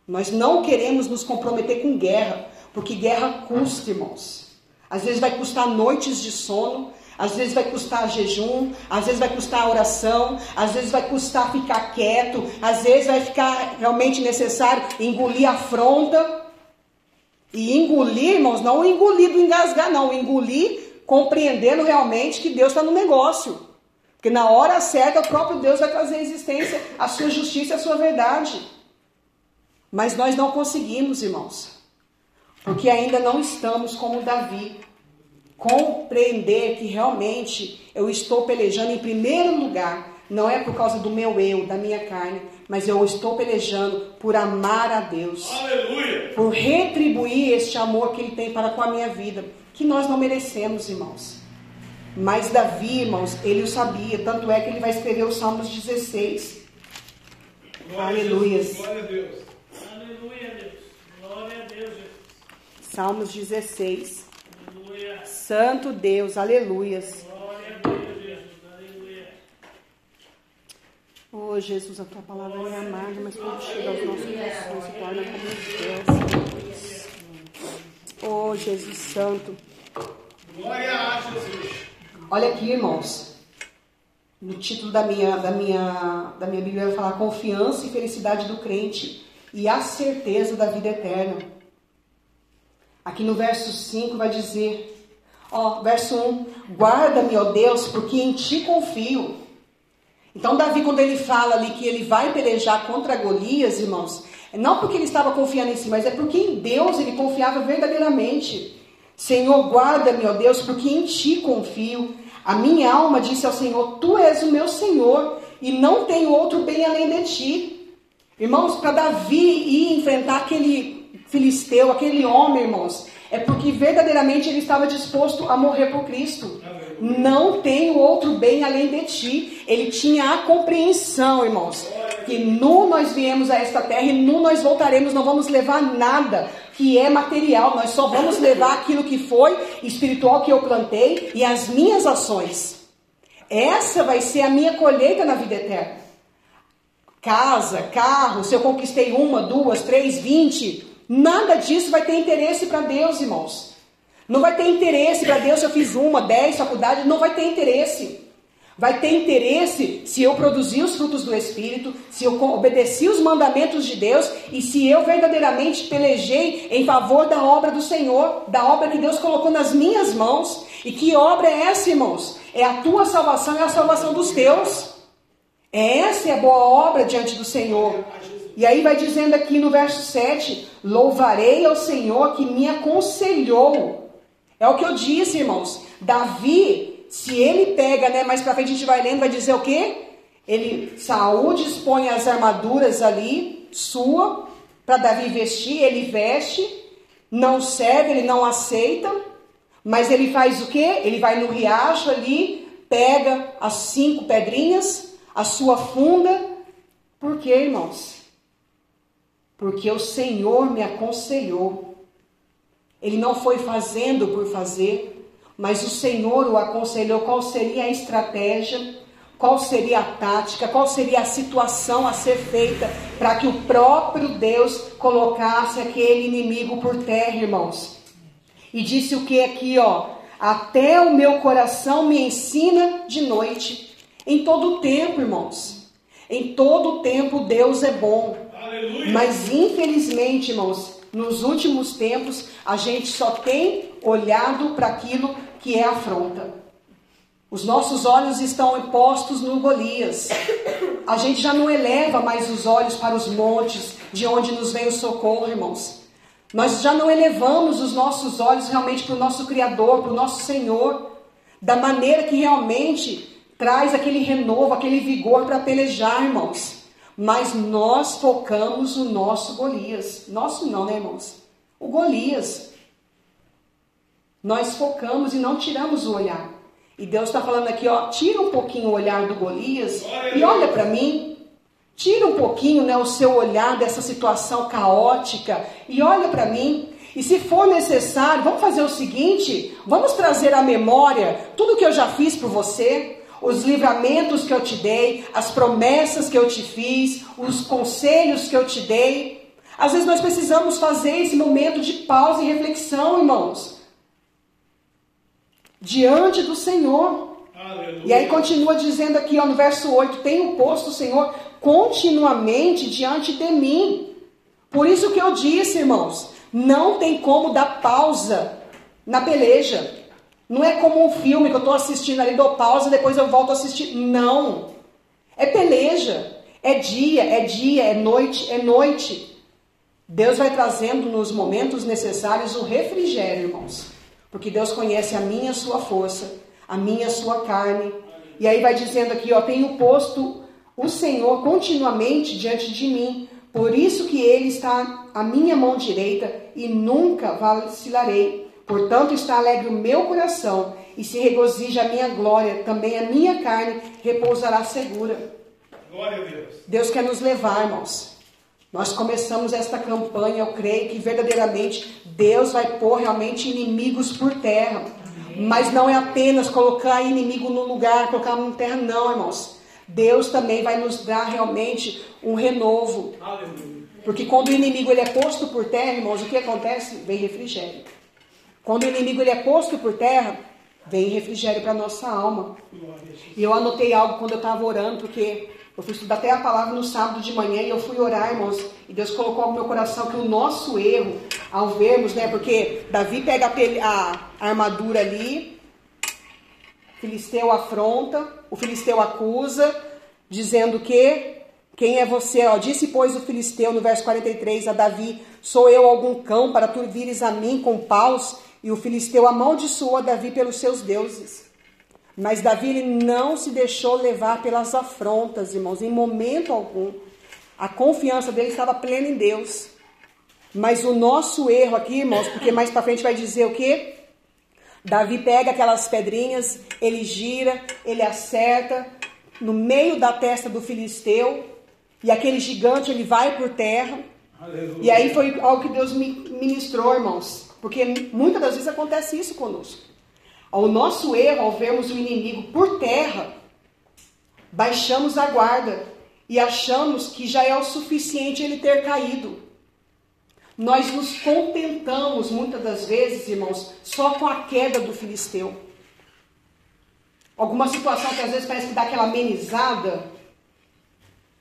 Nós não queremos nos comprometer com guerra, porque guerra custa, irmãos. Às vezes vai custar noites de sono, às vezes vai custar jejum, às vezes vai custar oração, às vezes vai custar ficar quieto, às vezes vai ficar realmente necessário engolir a. E engolir, irmãos, não engolir do engasgar, não, engolir compreendendo realmente que Deus está no negócio. Porque na hora certa o próprio Deus vai trazer à existência a sua justiça e a sua verdade. Mas nós não conseguimos, irmãos. Porque ainda não estamos como Davi. Compreender que realmente eu estou pelejando em primeiro lugar. Não é por causa do meu eu, da minha carne, mas eu estou pelejando por amar a Deus. Aleluia. Por retribuir este amor que Ele tem para com a minha vida. Que nós não merecemos, irmãos. Mas Davi, irmãos, ele o sabia, tanto é que ele vai escrever os Salmos 16. Glória Aleluia. A Jesus. Glória a Deus. Aleluia, Deus. Glória a Deus, Jesus. Salmos 16. Aleluia. Santo Deus, aleluias. Glória a Deus, Jesus. Aleluia. Oh, Jesus, a tua palavra é amada, mas quando chega aos nossos corações, se torna como Deus. Oh, Jesus Santo. Glória a Jesus. Olha aqui, irmãos. No título da minha, da minha, da minha Bíblia vai falar confiança e felicidade do crente e a certeza da vida eterna. Aqui no verso 5 vai dizer, ó, verso 1, guarda-me, ó Deus, porque em ti confio. Então Davi, quando ele fala ali que ele vai pelejar contra Golias, irmãos, é não porque ele estava confiando em si, mas é porque em Deus ele confiava verdadeiramente. Senhor, guarda-me, ó Deus, porque em ti confio. A minha alma disse ao Senhor: Tu és o meu Senhor, e não tenho outro bem além de ti. Irmãos, para Davi ir enfrentar aquele filisteu, aquele homem, irmãos, é porque verdadeiramente ele estava disposto a morrer por Cristo. Não tenho outro bem além de ti. Ele tinha a compreensão, irmãos, que nu nós viemos a esta terra e nu nós voltaremos, não vamos levar nada que é material, nós só vamos levar aquilo que foi espiritual que eu plantei e as minhas ações. Essa vai ser a minha colheita na vida eterna. Casa, carro, se eu conquistei uma, duas, três, vinte, nada disso vai ter interesse para Deus, irmãos. Não vai ter interesse para Deus se eu fiz uma, dez faculdades, não vai ter interesse. Vai ter interesse se eu produzir os frutos do Espírito, se eu obedeci os mandamentos de Deus e se eu verdadeiramente pelejei em favor da obra do Senhor, da obra que Deus colocou nas minhas mãos. E que obra é essa, irmãos? É a tua salvação e a salvação dos teus. É essa é a boa obra diante do Senhor. E aí vai dizendo aqui no verso 7: Louvarei ao Senhor que me aconselhou. É o que eu disse, irmãos. Davi, se ele pega, né, mais pra frente a gente vai lendo, vai dizer o quê? Ele, Saúl dispõe as armaduras ali, sua, para Davi vestir, ele veste, não serve, ele não aceita, mas ele faz o quê? Ele vai no riacho ali, pega as cinco pedrinhas, a sua funda. Por quê, irmãos? Porque o Senhor me aconselhou. Ele não foi fazendo por fazer, mas o Senhor o aconselhou qual seria a estratégia, qual seria a tática, qual seria a situação a ser feita para que o próprio Deus colocasse aquele inimigo por terra, irmãos. E disse o que aqui, ó? Até o meu coração me ensina de noite. Em todo o tempo, irmãos. Em todo o tempo Deus é bom. Aleluia. Mas infelizmente, irmãos, nos últimos tempos a gente só tem olhado para aquilo que é afronta. Os nossos olhos estão postos no Golias. A gente já não eleva mais os olhos para os montes, de onde nos vem o socorro, irmãos. Nós já não elevamos os nossos olhos realmente para o nosso Criador, para o nosso Senhor, da maneira que realmente traz aquele renovo, aquele vigor para pelejar, irmãos. Mas nós focamos o nosso Golias. Nosso não, né, irmãos? O Golias. Nós focamos e não tiramos o olhar. E Deus está falando aqui, ó, tira um pouquinho o olhar do Golias e olha para mim. Tira um pouquinho, né, o seu olhar dessa situação caótica e olha para mim. E se for necessário, vamos fazer o seguinte: vamos trazer à memória tudo que eu já fiz por você, os livramentos que eu te dei, as promessas que eu te fiz, os conselhos que eu te dei. Às vezes nós precisamos fazer esse momento de pausa e reflexão, irmãos, diante do Senhor. Aleluia. E aí continua dizendo aqui, ó, no verso 8: Tenho posto o Senhor continuamente diante de mim. Por isso que eu disse, irmãos, não tem como dar pausa na peleja. Não é como um filme que eu estou assistindo ali, dou pausa, depois eu volto a assistir. Não. É peleja. É dia, é dia, é noite, é noite. Deus vai trazendo nos momentos necessários o refrigério, irmãos. Porque Deus conhece a minha a sua força, a minha a sua carne. E aí vai dizendo aqui, ó, tenho posto o Senhor continuamente diante de mim. Por isso que ele está à minha mão direita e nunca vacilarei. Portanto, está alegre o meu coração e se regozija a minha glória, também a minha carne repousará segura. Glória a Deus. Deus quer nos levar, irmãos. Nós começamos esta campanha, eu creio que verdadeiramente Deus vai pôr realmente inimigos por terra. Mas não é apenas colocar inimigo no lugar, colocar em terra, não, irmãos. Deus também vai nos dar realmente um renovo. Aleluia. Porque quando o inimigo ele é posto por terra, irmãos, o que acontece? Vem refrigério. Quando o inimigo ele é posto por terra, vem refrigério para nossa alma. E eu anotei algo quando eu estava orando, porque eu fui estudar até a palavra no sábado de manhã e eu fui orar, irmãos. E Deus colocou no meu coração que o nosso erro, ao vermos, né? Porque Davi pega a armadura ali, Filisteu afronta, o Filisteu acusa, dizendo que quem é você? Ó, disse, pois, o Filisteu, no verso 43, a Davi: Sou eu algum cão para tu vires a mim com paus? E o Filisteu amaldiçoou a Davi pelos seus deuses. Mas Davi não se deixou levar pelas afrontas, irmãos, em momento algum. A confiança dele estava plena em Deus. Mas o nosso erro aqui, irmãos, porque mais para frente vai dizer o quê? Davi pega aquelas pedrinhas, ele gira, ele acerta no meio da testa do filisteu, e aquele gigante ele vai por terra. Aleluia. E aí foi algo que Deus me ministrou, irmãos, porque muitas das vezes acontece isso conosco. O nosso erro, ao vermos o inimigo por terra, baixamos a guarda e achamos que já é o suficiente ele ter caído. Nós nos contentamos muitas das vezes, irmãos, só com a queda do filisteu. Alguma situação que às vezes parece que dá aquela amenizada,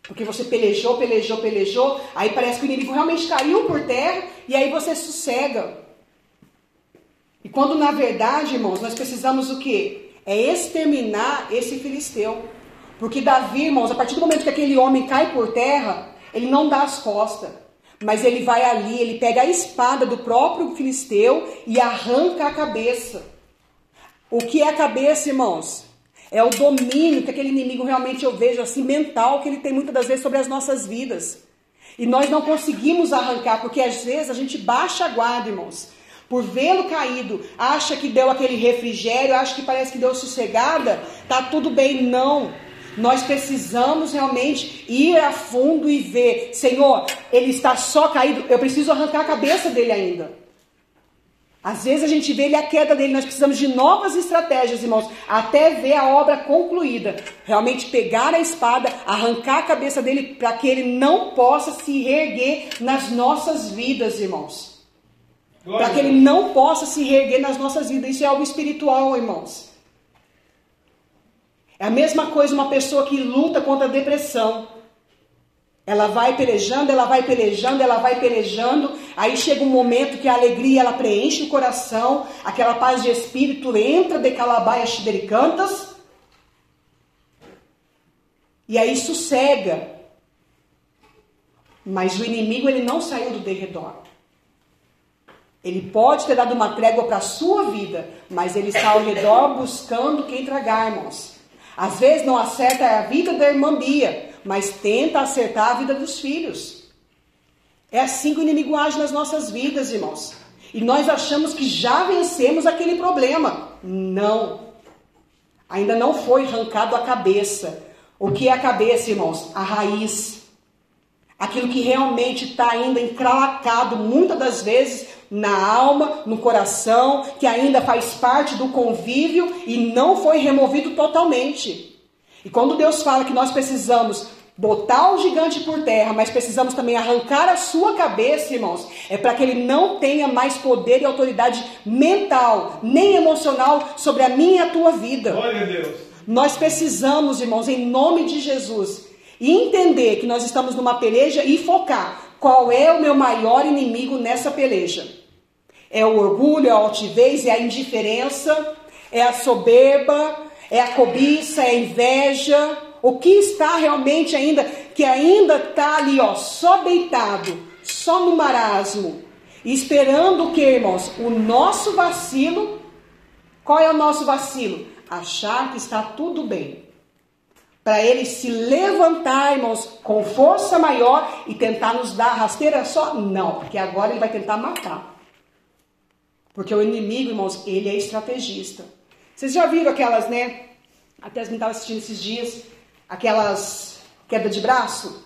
porque você pelejou, pelejou, pelejou, aí parece que o inimigo realmente caiu por terra e aí você sossega. E quando na verdade, irmãos, nós precisamos o quê? É exterminar esse filisteu. Porque Davi, irmãos, a partir do momento que aquele homem cai por terra, ele não dá as costas. Mas ele vai ali, ele pega a espada do próprio filisteu e arranca a cabeça. O que é a cabeça, irmãos? É o domínio que aquele inimigo realmente eu vejo assim mental que ele tem muitas das vezes sobre as nossas vidas. E nós não conseguimos arrancar, porque às vezes a gente baixa a guarda, irmãos. Por vê-lo caído, acha que deu aquele refrigério, acha que parece que deu sossegada, tá tudo bem, não. Nós precisamos realmente ir a fundo e ver, Senhor, ele está só caído, eu preciso arrancar a cabeça dele ainda. Às vezes a gente vê ele a queda dele, nós precisamos de novas estratégias, irmãos, até ver a obra concluída. Realmente pegar a espada, arrancar a cabeça dele para que ele não possa se reerguer nas nossas vidas, irmãos. Para que ele não possa se reerguer nas nossas vidas. Isso é algo espiritual, irmãos. É a mesma coisa uma pessoa que luta contra a depressão. Ela vai pelejando, ela vai pelejando, ela vai pelejando. Aí chega um momento que a alegria ela preenche o coração, aquela paz de espírito entra de calabaias xidericantas. E aí sossega. Mas o inimigo ele não saiu do derredor. Ele pode ter dado uma trégua para a sua vida, mas ele está ao redor buscando quem tragar, irmãos. Às vezes não acerta a vida da irmã Bia, mas tenta acertar a vida dos filhos. É assim que o inimigo age nas nossas vidas, irmãos. E nós achamos que já vencemos aquele problema. Não. Ainda não foi arrancado a cabeça. O que é a cabeça, irmãos? A raiz. Aquilo que realmente está ainda encralacado, muitas das vezes, na alma, no coração, que ainda faz parte do convívio e não foi removido totalmente. E quando Deus fala que nós precisamos botar o gigante por terra, mas precisamos também arrancar a sua cabeça, irmãos, é para que ele não tenha mais poder e autoridade mental, nem emocional sobre a minha e a tua vida. Glória a Deus. Nós precisamos, irmãos, em nome de Jesus, entender que nós estamos numa peleja e focar qual é o meu maior inimigo nessa peleja. É o orgulho, é a altivez, é a indiferença, é a soberba, é a cobiça, é a inveja. O que está realmente ainda, que ainda está ali, ó, só deitado, só no marasmo, esperando o que, irmãos? O nosso vacilo. Qual é o nosso vacilo? Achar que está tudo bem. Para ele se levantar, irmãos, com força maior e tentar nos dar rasteira só? Não, porque agora ele vai tentar matar. Porque o inimigo, irmãos, ele é estrategista. Vocês já viram aquelas, né? Até as estavam assistindo esses dias, aquelas queda de braço?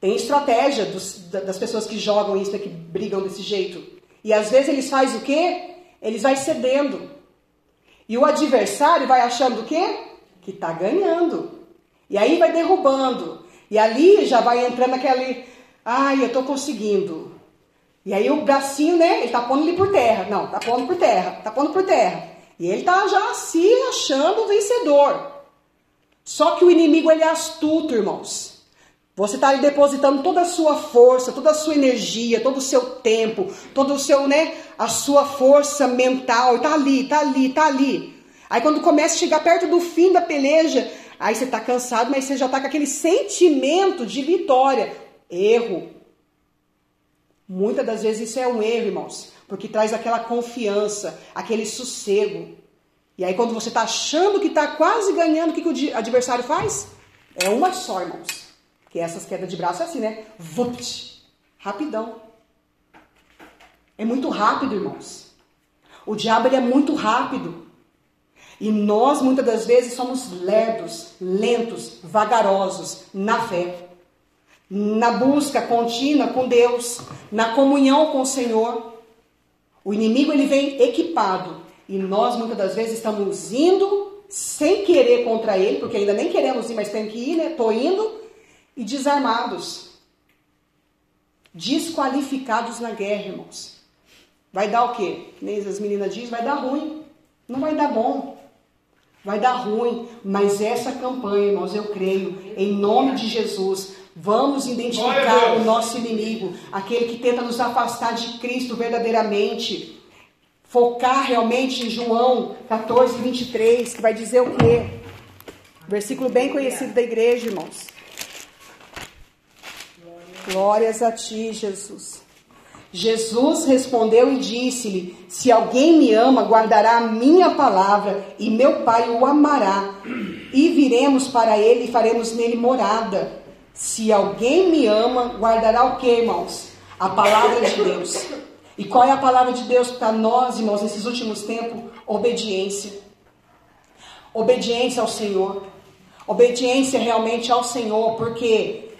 Tem estratégia dos, das pessoas que jogam isso, né, que brigam desse jeito. E às vezes eles fazem o quê? Eles vai cedendo. E o adversário vai achando o quê? Que tá ganhando. E aí vai derrubando. E ali já vai entrando aquele, ai, eu tô conseguindo. E aí o bracinho, né? Ele tá pondo ele por terra. Não, tá pondo por terra, tá pondo por terra. E ele tá já se achando vencedor. Só que o inimigo ele é astuto, irmãos. Você está ali depositando toda a sua força, toda a sua energia, todo o seu tempo, todo o seu, né, a sua força mental, tá ali, tá ali, tá ali. Aí quando começa a chegar perto do fim da peleja, aí você tá cansado, mas você já tá com aquele sentimento de vitória. Erro. Muitas das vezes isso é um erro, irmãos, porque traz aquela confiança, aquele sossego. E aí, quando você está achando que está quase ganhando, o que, que o adversário faz? É uma só, irmãos. Que essas quedas de braço é assim, né? Vupt! Rapidão. É muito rápido, irmãos. O diabo ele é muito rápido. E nós, muitas das vezes, somos lerdos, lentos, vagarosos na fé na busca contínua com Deus, na comunhão com o Senhor. O inimigo ele vem equipado e nós muitas das vezes estamos indo sem querer contra ele, porque ainda nem queremos ir, mas tem que ir, né? Tô indo e desarmados, desqualificados na guerra, irmãos. Vai dar o quê? Nem as meninas dizem, vai dar ruim. Não vai dar bom. Vai dar ruim, mas essa campanha, irmãos, eu creio, em nome de Jesus, Vamos identificar o nosso inimigo, aquele que tenta nos afastar de Cristo verdadeiramente. Focar realmente em João 14, 23, que vai dizer o quê? Versículo bem conhecido da igreja, irmãos. Glórias a ti, Jesus. Jesus respondeu e disse-lhe: Se alguém me ama, guardará a minha palavra, e meu Pai o amará. E viremos para ele e faremos nele morada. Se alguém me ama, guardará o que, irmãos? A palavra de Deus. E qual é a palavra de Deus para nós, irmãos, nesses últimos tempos? Obediência. Obediência ao Senhor. Obediência realmente ao Senhor, porque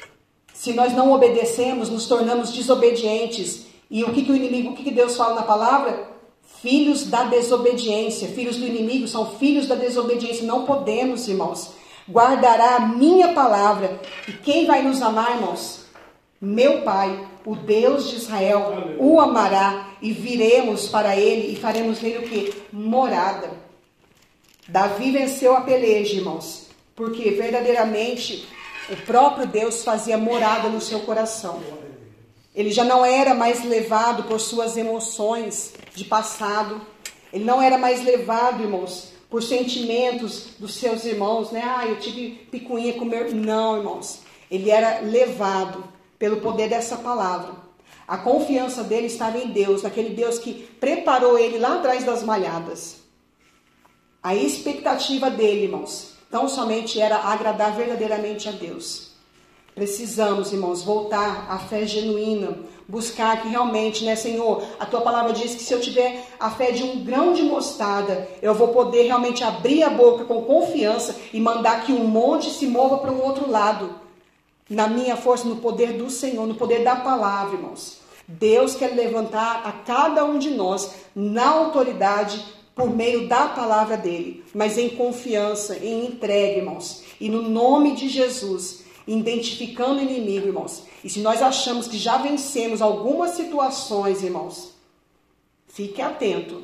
se nós não obedecemos, nos tornamos desobedientes. E o que, que o inimigo, o que, que Deus fala na palavra? Filhos da desobediência. Filhos do inimigo são filhos da desobediência. Não podemos, irmãos, guardará a minha palavra. E quem vai nos amar, irmãos? Meu Pai, o Deus de Israel, o amará e viremos para ele e faremos nele o que? Morada. Davi venceu a peleja, irmãos, porque verdadeiramente o próprio Deus fazia morada no seu coração. Ele já não era mais levado por suas emoções de passado. Ele não era mais levado, irmãos, por sentimentos dos seus irmãos, né? Ah, eu tive picuinha com meu. Não, irmãos. Ele era levado pelo poder dessa palavra. A confiança dele estava em Deus, naquele Deus que preparou ele lá atrás das malhadas. A expectativa dele, irmãos, tão somente era agradar verdadeiramente a Deus. Precisamos, irmãos, voltar à fé genuína, buscar que realmente, né, Senhor, a tua palavra diz que se eu tiver a fé de um grão de mostarda, eu vou poder realmente abrir a boca com confiança e mandar que um monte se mova para um outro lado. na minha força, no poder do Senhor, no poder da palavra, irmãos. Deus quer levantar a cada um de nós na autoridade por meio da palavra dele, mas em confiança, em entrega, irmãos. E no nome de Jesus, identificando o inimigo, irmãos. E se nós achamos que já vencemos algumas situações, irmãos, fique atento.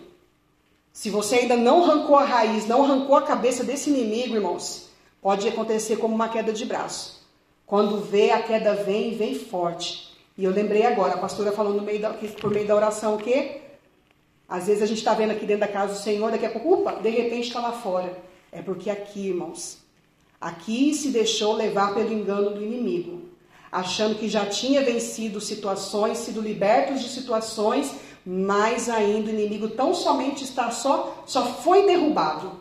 Se você ainda não arrancou a raiz, não arrancou a cabeça desse inimigo, irmãos, pode acontecer como uma queda de braço. Quando vê, a queda vem e vem forte. E eu lembrei agora, a pastora falou meio da, por meio da oração o quê? Às vezes a gente está vendo aqui dentro da casa do Senhor, daqui a pouco, upa, de repente está lá fora. É porque aqui, irmãos, aqui se deixou levar pelo engano do inimigo, achando que já tinha vencido situações, sido libertos de situações, mas ainda o inimigo tão somente está só, só foi derrubado.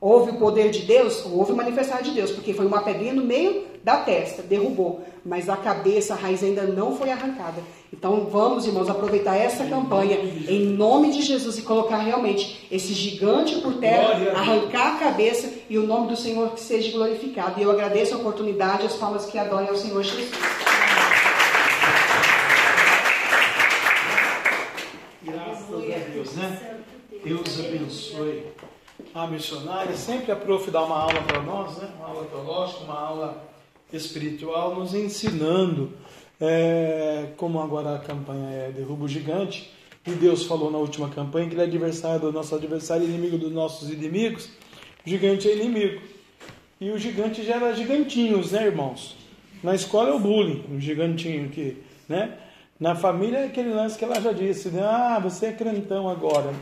Houve o poder de Deus? Houve o manifestar de Deus, porque foi uma pedrinha no meio da testa, derrubou. Mas a cabeça, a raiz ainda não foi arrancada. Então vamos, irmãos, aproveitar essa campanha em nome de Jesus e colocar realmente esse gigante por terra, arrancar a cabeça e o nome do Senhor que seja glorificado. E eu agradeço a oportunidade e as palmas que adorem ao Senhor Jesus. Graças a Deus, né? Deus abençoe a missionária. Sempre a prof dá uma aula para nós, né? Uma aula teológica, uma aula espiritual, nos ensinando é, como agora a campanha é Derrubo Gigante. E Deus falou na última campanha que ele é adversário do nosso adversário, inimigo dos nossos inimigos. O gigante é inimigo. E o gigante gera gigantinhos, né, irmãos? Na escola é o bullying, o gigantinho que, né? Na família é aquele lance que ela já disse, né? Ah, você é crentão agora.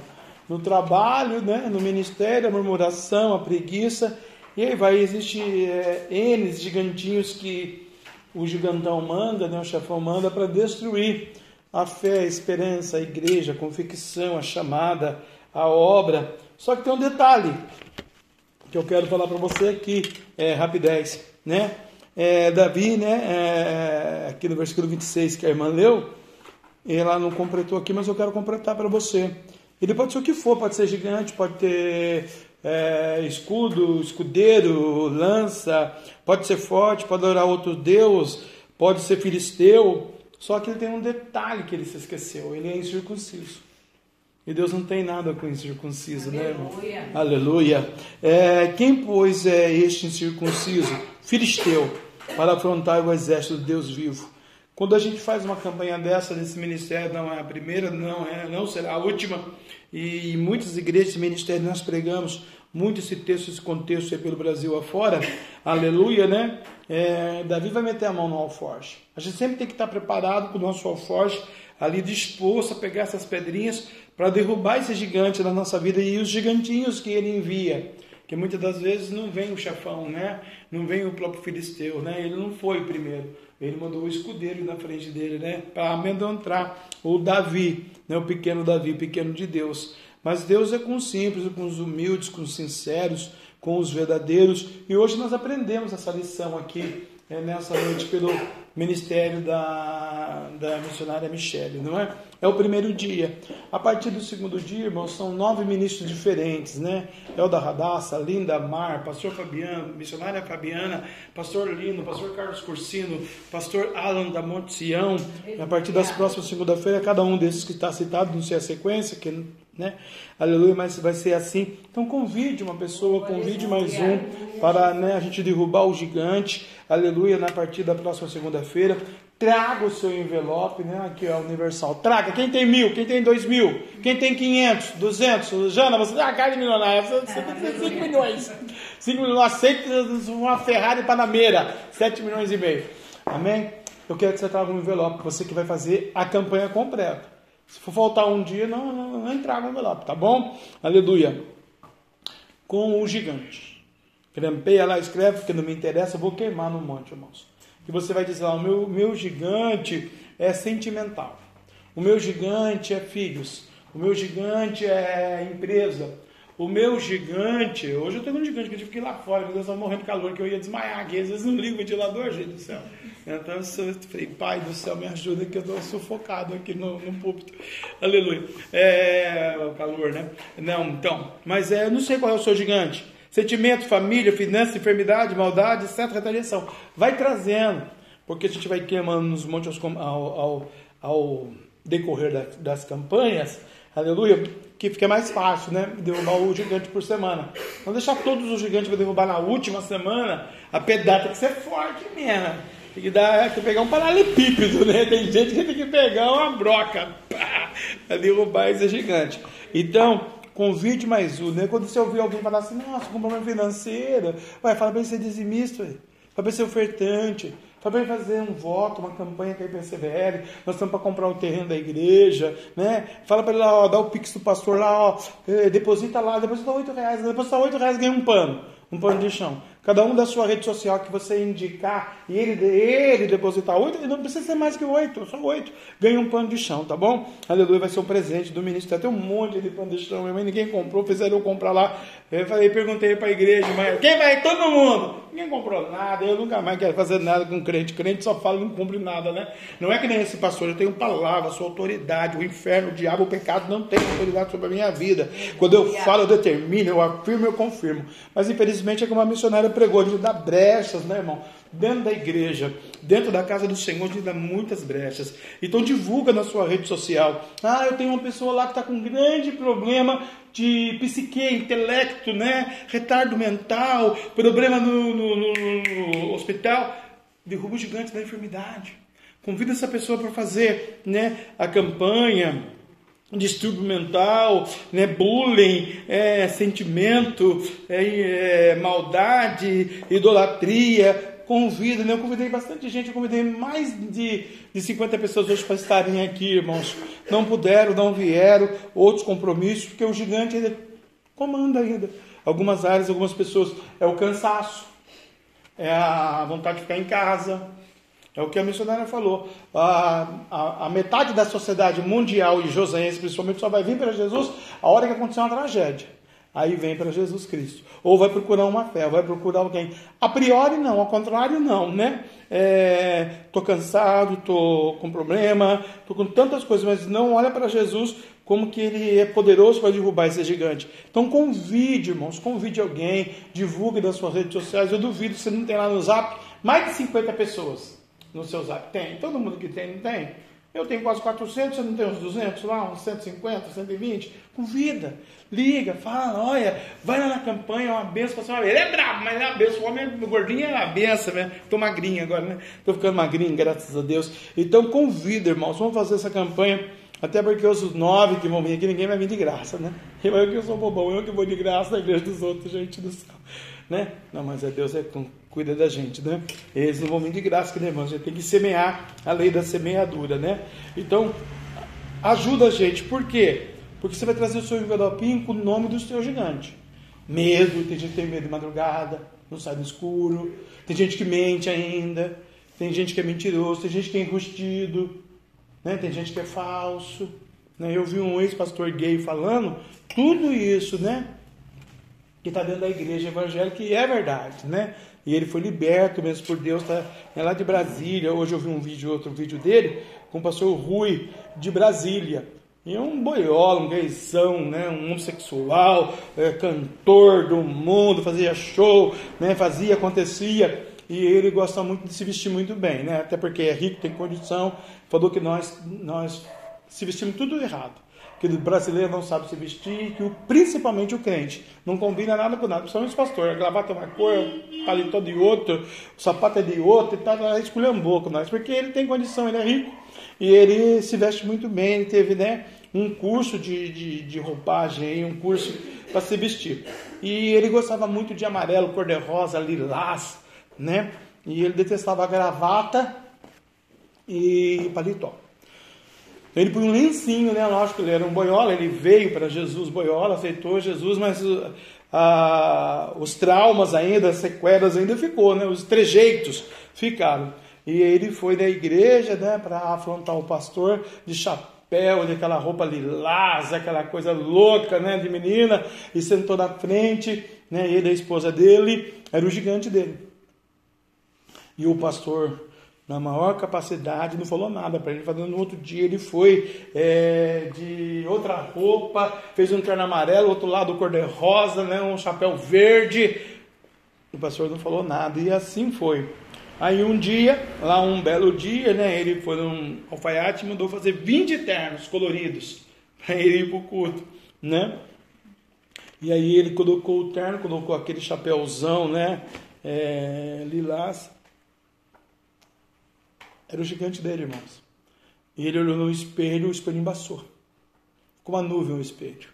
No trabalho, né? no ministério, a murmuração, a preguiça. E aí vai existir é, N gigantinhos que o gigantão manda, né? o chefão manda para destruir a fé, a esperança, a igreja, a convicção, a chamada, a obra. Só que tem um detalhe que eu quero falar para você aqui, é, rapidez, né? É, Davi, né, é, aqui no versículo 26 que a irmã leu, ela não completou aqui, mas eu quero completar para você. Ele pode ser o que for, pode ser gigante, pode ter é, escudo, escudeiro, lança, pode ser forte, pode adorar outro Deus, pode ser filisteu. Só que ele tem um detalhe que ele se esqueceu: ele é incircunciso. E Deus não tem nada com incircunciso, né, irmão? Aleluia. É, quem, pois, é este incircunciso? Filisteu, para afrontar o exército do Deus vivo. Quando a gente faz uma campanha dessa nesse ministério, não é a primeira, não é, não será a última. E em muitas igrejas e ministérios nós pregamos muito esse texto, esse contexto aí pelo Brasil afora. Aleluia, né? É, Davi vai meter a mão no alforje. A gente sempre tem que estar preparado com o nosso alforje ali disposto a pegar essas pedrinhas para derrubar esse gigante na nossa vida e os gigantinhos que ele envia. Que muitas das vezes não vem o chefão, né? Não vem o próprio filisteu, né? Ele não foi o primeiro. Ele mandou o escudeiro na frente dele, né? Para amedrontar o Davi, né? O pequeno Davi, pequeno de Deus. Mas Deus é com os simples, com os humildes, com os sinceros, com os verdadeiros. E hoje nós aprendemos essa lição aqui, é, nessa noite, pelo ministério da, da missionária Michele, não é? É o primeiro dia. A partir do segundo dia, irmãos, são nove ministros diferentes, né? Elda Radassa, Linda Mar, Pastor Fabiano, missionária Fabiana, Pastor Lino, Pastor Carlos Cursino, Pastor Alan da Monte Sião. A partir das próximas segunda-feira, cada um desses que está citado, não sei a sequência, que né? Aleluia, mas vai ser assim. Então convide uma pessoa, convide mais um para né, a gente derrubar o gigante. Aleluia, na partir da próxima segunda-feira. Traga o seu envelope, né? Aqui é universal. Traga. Quem tem mil? Quem tem dois mil? Quem tem quinhentos? Duzentos? Jana, você tem a cara de milionária. Você tem cinco milhões. Cinco milhões. Aceita uma Ferrari Panameira. Sete milhões e meio. Amém? Eu quero que você traga um envelope. Você que vai fazer a campanha completa. Se for faltar um dia, não, não, não entrar no envelope, tá bom? Aleluia. Com o gigante. Grampeia lá, escreve, porque não me interessa, eu vou queimar no monte, irmãos. E você vai dizer lá, o meu, meu gigante é sentimental. O meu gigante é filhos. O meu gigante é empresa. O meu gigante, hoje eu tenho um gigante que eu tive que ir lá fora, meu Deus, eu morrendo de calor, que eu ia desmaiar aqui, às vezes não ligo o ventilador, gente do céu. Então eu falei, pai do céu, me ajuda que eu estou sufocado aqui no, no púlpito. Aleluia. É, o calor, né? Não, então, mas é, não sei qual é o seu gigante. Sentimento, família, finanças, enfermidade, maldade, etc. Retaliação. Vai trazendo. porque a gente vai queimando nos montes ao, ao, ao decorrer das, das campanhas, aleluia, que fica mais fácil, né? Derrubar o gigante por semana. Não deixar todos os gigantes para derrubar na última semana, a pedrada tem que ser forte mesmo. Tem que, dar, tem que pegar um paralelepípedo, né? Tem gente que tem que pegar uma broca para derrubar esse gigante. Então, convide mais um, né? Quando você ouvir alguém falar assim, nossa, com problema financeiro, vai, fala para ele ser dizimista, fala para ele ser ofertante, fala para ele fazer um voto, uma campanha com a IPCBL, nós estamos para comprar o terreno da igreja, né? Fala para ele lá, ó, dá o pix do pastor lá, ó, eh, deposita lá, deposita 8 reais, deposita 8 reais, ganha um pano, um pano de chão. Cada um da sua rede social que você indicar e ele, ele depositar oito, ele não precisa ser mais que oito, só oito. Ganha um pano de chão, tá bom? Aleluia, vai ser um presente do ministro. Tem um monte de pano de chão, mas ninguém comprou, fizeram eu comprar lá. Eu falei, perguntei para a igreja, mas quem vai? Todo mundo. Ninguém comprou nada, eu nunca mais quero fazer nada com crente. Crente só fala e não cumpre nada, né? Não é que nem esse pastor, eu tenho palavra, sou autoridade. O inferno, o diabo, o pecado não tem autoridade sobre a minha vida. Quando eu falo, eu determino, eu afirmo, eu confirmo. Mas infelizmente é como a missionária pregou, a gente dá brechas, né, irmão? Dentro da igreja, dentro da casa do Senhor, a gente dá muitas brechas. Então divulga na sua rede social. Ah, eu tenho uma pessoa lá que está com um grande problema de psique, intelecto, né? Retardo mental, problema no, no, no, hospital. Derruba o gigante da enfermidade. Convida essa pessoa para fazer né, a campanha distúrbio mental, né, bullying, é, sentimento, é, é, maldade, idolatria. Convida, né? eu convidei bastante gente, eu convidei mais de, de 50 pessoas hoje para estarem aqui, irmãos. Não puderam, não vieram, outros compromissos, porque o gigante ainda comanda ainda. Algumas áreas, algumas pessoas, é o cansaço, é a vontade de ficar em casa, é o que a missionária falou. A, a, a, metade da sociedade mundial e joseense, principalmente, só vai vir para Jesus a hora que acontecer uma tragédia. Aí vem para Jesus Cristo. Ou vai procurar uma fé, vai procurar alguém. A priori não, ao contrário não, né? É, cansado, estou com problema, estou com tantas coisas, mas não olha para Jesus como que ele é poderoso para derrubar esse gigante. Então convide, irmãos, convide alguém, divulgue nas suas redes sociais. Eu duvido, você não tem lá no zap mais de 50 pessoas no seu zap. Tem, todo mundo que tem, não tem. Eu tenho quase 400, você não tem uns 200 lá, uns 150, 120? Convida, liga, fala, olha, vai lá na campanha, é uma benção. Ele é brabo, mas é uma benção. O homem é gordinho é uma benção, né? Estou magrinho agora, né? Estou ficando magrinho, graças a Deus. Então convida, irmãos, vamos fazer essa campanha. Até porque os nove que vão vir aqui, ninguém vai vir de graça, né? Eu, eu que sou bobão, eu que vou de graça na igreja dos outros, gente do céu. Né? Não, mas é Deus é com cuida da gente, né? Eles não vão vir de graça, né, irmãos? A gente tem que semear a lei da semeadura, né? Então, ajuda a gente. Por quê? Porque você vai trazer o seu envelopinho com o nome do seu gigante. Medo, tem gente que tem medo de madrugada, não sai no escuro. Tem gente que mente ainda. Tem gente que é mentiroso, tem gente que é enrustido, né? tem gente que é falso. Né? Eu vi um ex-pastor gay falando tudo isso, né? Que está dentro da igreja evangélica, e é verdade, né? E ele foi liberto mesmo por Deus, tá? É lá de Brasília. Hoje eu vi um vídeo, outro vídeo dele, com o pastor Rui de Brasília. E é um boiola, um gaysão, né? um homossexual, é, cantor do mundo, fazia show, né? fazia, acontecia. E ele gosta muito de se vestir muito bem, né? até porque é rico, tem condição. Falou que nós, nós se vestimos tudo errado que o brasileiro não sabe se vestir, que o, principalmente o crente não combina nada com nada, principalmente o pastor. A gravata é uma cor, o paletó de outro, o sapato é de outro, e tá esculhambou com nós, porque ele tem condição, ele é rico e ele se veste muito bem, ele teve né, um curso de, de, de roupagem, um curso para se vestir. E ele gostava muito de amarelo, cor-de-rosa, lilás, né? E ele detestava gravata e paletó. Ele põe um lencinho, né? Lógico, ele era um boiola, ele veio para Jesus boiola, aceitou Jesus, mas uh, os traumas ainda, as sequelas ainda ficou, né? Os trejeitos ficaram. E ele foi da igreja, né, para afrontar o pastor de chapéu, de aquela roupa lilás, aquela coisa louca, né, de menina, e sentou na frente, né, ele a esposa dele, era o gigante dele. E o pastor na maior capacidade, não falou nada para ele. Fazendo no outro dia ele foi é, de outra roupa, fez um terno amarelo, outro lado cor-de-rosa, né, um chapéu verde. O pastor não falou nada e assim foi. Aí um dia, lá um belo dia, né? Ele foi um alfaiate e mandou fazer 20 ternos coloridos para ele ir para o culto, né? E aí ele colocou o terno, colocou aquele chapéuzão, né? É, lilás. Era o gigante dele, irmãos. E ele olhou no espelho, o espelho embaçou. Com uma nuvem o espelho.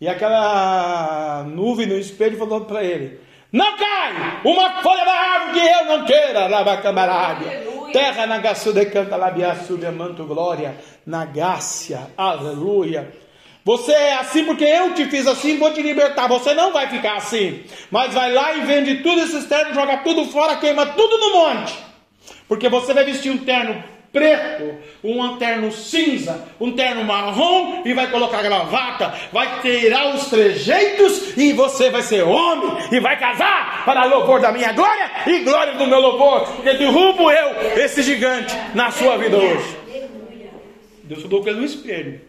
E aquela nuvem no espelho falou para ele: Não cai uma folha da árvore que eu não queira, Labacambarábia. Terra na de canta labiaçu de manto glória, na gácia, aleluia. Você é assim porque eu te fiz assim, vou te libertar. Você não vai ficar assim. Mas vai lá e vende tudo esses ternos, joga tudo fora, queima tudo no monte. Porque você vai vestir um terno preto, um terno cinza, um terno marrom e vai colocar gravata, vai tirar os trejeitos e você vai ser homem e vai casar para louvor da minha glória e glória do meu louvor, porque derrubo eu esse gigante na sua vida hoje. Deus falou com ele no espelho.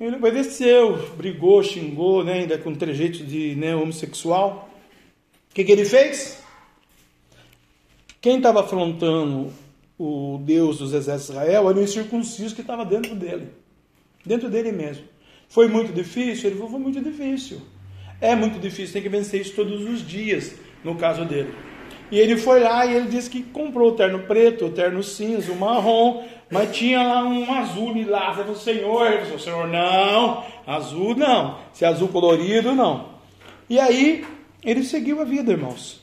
Ele obedeceu, brigou, xingou, né, ainda com trejeito de né, homossexual. O que, que ele fez? Quem estava afrontando o Deus dos exércitos de Israel era o incircunciso que estava dentro dele, dentro dele mesmo. Foi muito difícil? Ele falou, foi muito difícil. É muito difícil, tem que vencer isso todos os dias, no caso dele. E ele foi lá e ele disse que comprou o terno preto, o terno cinza, o marrom, mas tinha lá um azul lilás. Ele falou, Senhor, falou, Senhor, não, azul não, se é azul colorido, não. E aí, ele seguiu a vida, irmãos.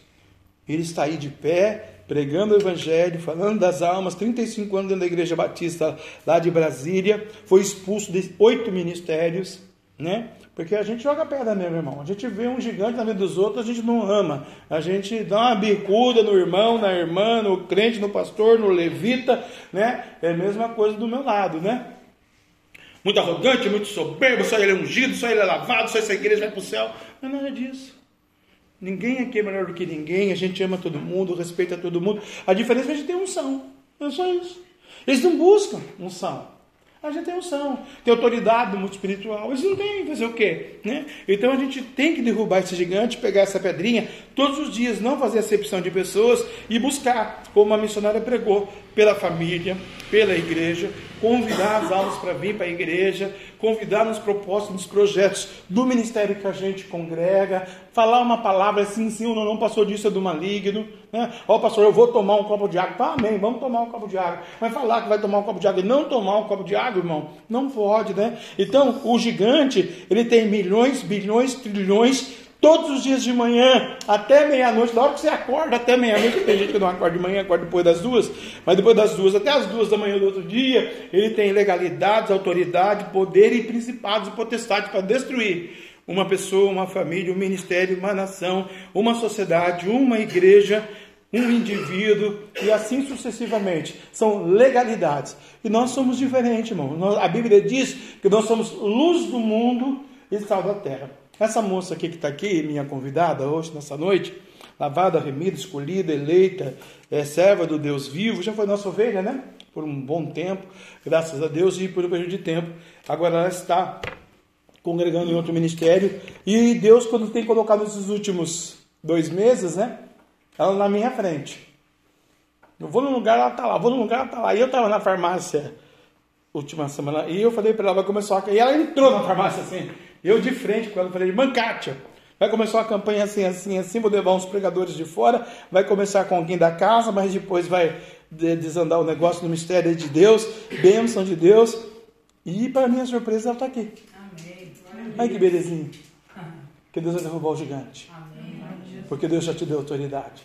Ele está aí de pé, pregando o Evangelho, falando das almas, 35 anos dentro da Igreja Batista lá de Brasília, foi expulso de oito ministérios, né? Porque a gente joga pedra mesmo, irmão. A gente vê um gigante na vida dos outros, a gente não ama. A gente dá uma bicuda no irmão, na irmã, no crente, no pastor, no levita, né? É a mesma coisa do meu lado, né? Muito arrogante, muito soberbo, só ele é ungido, só ele é lavado, só essa igreja vai para o céu. Não é nada disso. Ninguém aqui é melhor do que ninguém, a gente ama todo mundo, respeita todo mundo. A diferença é que a gente tem unção. É só isso. Eles não buscam unção. A gente tem unção, tem autoridade no mundo espiritual. Eles não têm fazer o quê? Né? Então a gente tem que derrubar esse gigante, pegar essa pedrinha todos os dias, não fazer acepção de pessoas e buscar, como a missionária pregou, pela família, pela igreja, convidar as almas para vir para a igreja, convidar nos propósitos, nos projetos do ministério que a gente congrega, falar uma palavra assim, sim ou não, não passou disso, é do maligno. Né? Ó, pastor, eu vou tomar um copo de água. Tá, amém, vamos tomar um copo de água. Vai falar que vai tomar um copo de água e não tomar um copo de água, irmão? Não pode, né? Então, o gigante, ele tem milhões, bilhões, trilhões todos os dias de manhã, até meia-noite, da hora que você acorda até meia-noite, tem gente que não acorda de manhã, acorda depois das duas, mas depois das duas, até as duas da manhã do outro dia, ele tem legalidades, autoridade, poder e principados e potestades para destruir uma pessoa, uma família, um ministério, uma nação, uma sociedade, uma igreja, um indivíduo e assim sucessivamente. São legalidades. E nós somos diferentes, irmão. A Bíblia diz que nós somos luz do mundo e sal da terra. Essa moça aqui que está aqui, minha convidada hoje, nessa noite, lavada, remida, escolhida, eleita, é serva do Deus vivo, já foi nossa ovelha, né? Por um bom tempo, graças a Deus, e por um período de tempo. Agora ela está congregando em outro ministério. E Deus, quando tem colocado esses últimos dois meses, né? Ela na minha frente. Eu vou num lugar, ela está lá. Vou num lugar, ela está lá. E eu estava na farmácia última semana. E eu falei para ela, vai começar a... E ela entrou na farmácia assim. Eu de frente com ela falei, irmã Kátia, vai começar uma campanha assim, assim, assim, vou levar uns pregadores de fora, vai começar com alguém da casa, mas depois vai desandar o negócio no mistério de Deus, bênção de Deus. E para minha surpresa ela está aqui. Amém. Ai que belezinha. Que Deus vai derrubar o gigante. Porque Deus já te deu autoridade.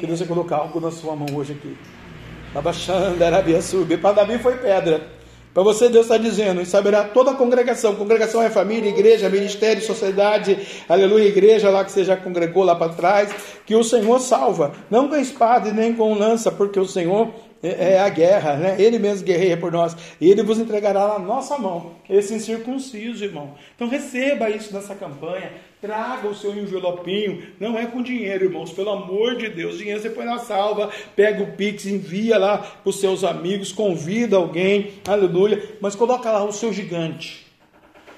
Que Deus vai colocar algo na sua mão hoje aqui. Abaixando, Arabia subir. Para Davi foi pedra. Para você, Deus está dizendo, e saberá toda a congregação. Congregação é família, igreja, ministério, sociedade, aleluia, igreja lá que você já congregou lá para trás, que o Senhor salva, não com espada e nem com lança, porque o Senhor é, é a guerra, né? Ele mesmo guerreia por nós. E ele vos entregará na nossa mão, esse incircunciso, irmão. Então receba isso nessa campanha. Traga o seu envelopinho. Não é com dinheiro, irmãos. Pelo amor de Deus. Dinheiro você põe na salva, pega o Pix, envia lá para os seus amigos, convida alguém, aleluia. Mas coloca lá o seu gigante.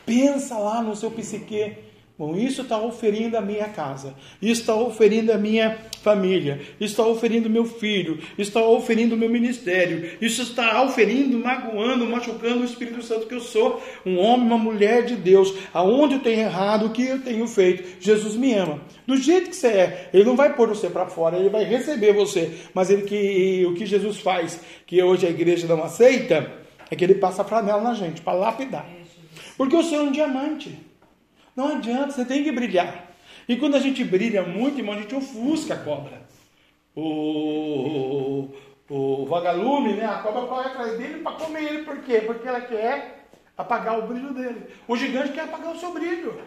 Pensa lá no seu psique. Bom, isso está oferindo a minha casa, isso está oferindo a minha família, isso está oferindo meu filho, isso está oferindo o meu ministério, isso está oferindo, magoando, machucando o Espírito Santo que eu sou, um homem, uma mulher de Deus, aonde eu tenho errado, o que eu tenho feito. Jesus me ama, do jeito que você é, Ele não vai pôr você para fora, Ele vai receber você, mas ele que, o que Jesus faz, que hoje a igreja não aceita, é que Ele passa flanela na gente, para lapidar, porque eu sou um diamante. Não adianta, você tem que brilhar. E quando a gente brilha muito, irmão, a gente ofusca a cobra. O, o, o vagalume, né? A cobra corre atrás dele para comer ele. Por quê? Porque ela quer apagar o brilho dele. O gigante quer apagar o seu brilho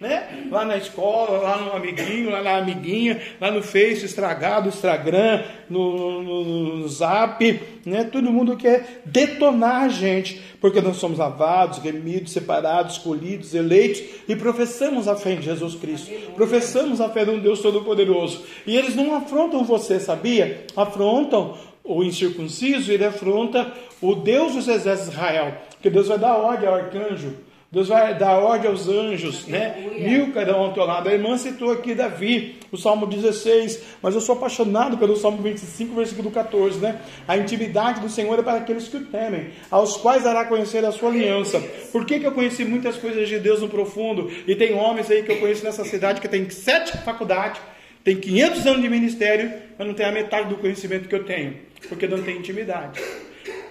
né? Lá na escola, lá no amiguinho, lá na amiguinha, lá no Face, estragado, Instagram, no, no, no, Zap, né? Todo mundo quer detonar a gente, porque nós somos lavados, remidos, separados, escolhidos, eleitos e professamos a fé em Jesus Cristo. Professamos a fé de um Deus Todo-Poderoso. E eles não afrontam você, sabia? Afrontam o incircunciso, ele afronta o Deus dos exércitos de Israel, que Deus vai dar ordem ao arcanjo Deus vai dar ordem aos anjos, né? Mil cairão ao teu lado. A irmã citou aqui Davi, o Salmo 16, mas eu sou apaixonado pelo Salmo 25, versículo 14, né? A intimidade do Senhor é para aqueles que o temem, aos quais dará conhecer a sua aliança. Por que, que eu conheci muitas coisas de Deus no profundo? E tem homens aí que eu conheço nessa cidade que tem sete faculdades, tem 500 anos de ministério, mas não tem a metade do conhecimento que eu tenho, porque não tem intimidade.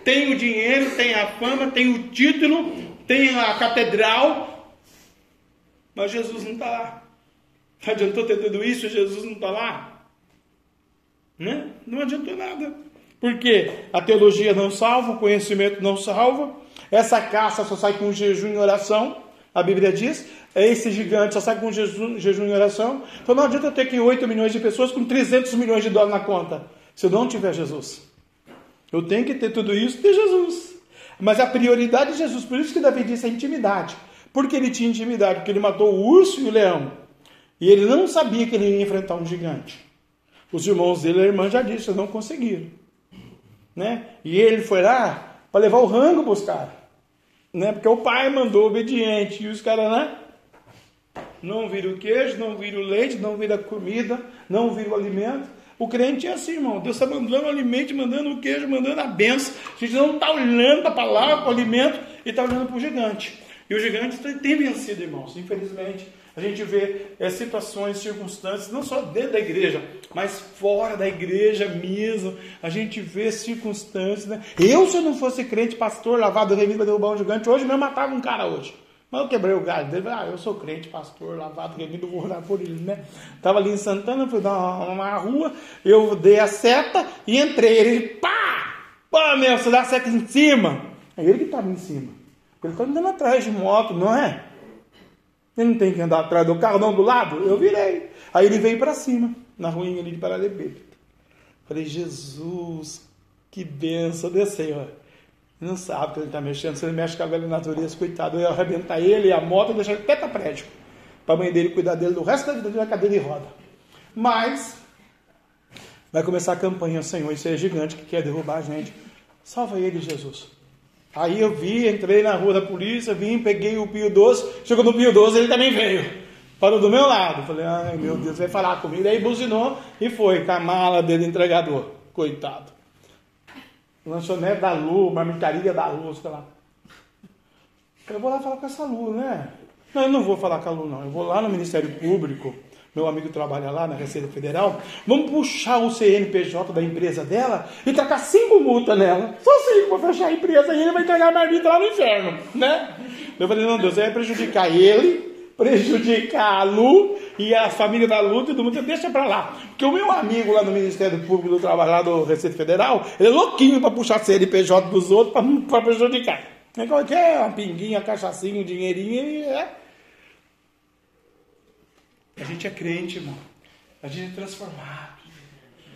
Tem o dinheiro, tem a fama, tem o título, tem a catedral, mas Jesus não está lá. Adiantou ter tudo isso, Jesus não está lá. Né? Não adiantou nada. Porque a teologia não salva, o conhecimento não salva. Essa caça só sai com jejum e oração. A Bíblia diz. Esse gigante só sai com jejum, jejum e oração. Então não adianta ter aqui 8 milhões de pessoas com 300 milhões de dólares na conta. Se não tiver Jesus. Eu tenho que ter tudo isso de Jesus. Mas a prioridade de Jesus, por isso que Davi disse a intimidade. Porque ele tinha intimidade, porque ele matou o urso e o leão. E ele não sabia que ele ia enfrentar um gigante. Os irmãos dele, a irmã já disse, não conseguiram. Né? E ele foi lá para levar o rango para os caras. Né? Porque o pai mandou obediente. E os caras, né? Não viram o queijo, não viram o leite, não viram a comida, não viram o alimento. O crente é assim, irmão. Deus está mandando o alimento, mandando o queijo, mandando a benção. A gente não está olhando para a palavra, para o alimento, e está olhando para o gigante. E o gigante tem vencido, irmãos. Infelizmente, a gente vê é, situações, circunstâncias, não só dentro da igreja, mas fora da igreja mesmo. A gente vê circunstâncias. Né? Eu, se eu não fosse crente, pastor, lavado, remido para derrubar um gigante, hoje mesmo matava um cara hoje. Mas eu quebrei o galho dele, ah, eu sou crente, pastor, lavado, remido, vou orar por ele, né? Tava ali em Santana, fui dar uma, uma rua, eu dei a seta e entrei. Ele, pá! Pá, meu, você dá a seta em cima. É ele que estava em cima. Ele está andando atrás de moto, não é? Ele não tem que andar atrás do carro, não do lado. Eu virei. Aí ele veio para cima, na ruinha ali de Paralelepípedo. Falei, Jesus, que benção, desceu. Não sabe que ele está mexendo. Se ele mexe com a velha natureza, coitado, eu ia arrebentar ele e a moto e deixar ele prédio. Para a mãe dele cuidar dele do resto da vida na cadeira de roda. Mas vai começar a campanha, Senhor, isso é gigante que quer derrubar a gente. Salva ele, Jesus. Aí eu vi, entrei na rua da polícia, vim, peguei o Pio 12, chegou no Pio 12, ele também veio. Parou do meu lado. Falei, ai meu Deus, vai falar comigo. Aí buzinou e foi com a mala dele entregador. Coitado lanchonete da Lu, marmitaria da Lu, sei lá. Eu vou lá falar com essa Lu, né? Não, eu não vou falar com a Lu, não. Eu vou lá no Ministério Público, meu amigo trabalha lá na Receita Federal, vamos puxar o CNPJ da empresa dela e tacar cinco multas nela. Só cinco para fechar a empresa e ele vai entregar a marmita lá no inferno, né? Eu falei, não, Deus, vai prejudicar ele, prejudicar a Lu e a família da luta e do mundo, deixa para lá. Porque o meu amigo lá no Ministério Público do Trabalho, lá do Receita Federal, ele é louquinho para puxar CNPJ dos outros para prejudicar. É qualquer uma pinguinha, cachaçinha, um dinheirinho e é. A gente é crente, irmão. A gente é transformado.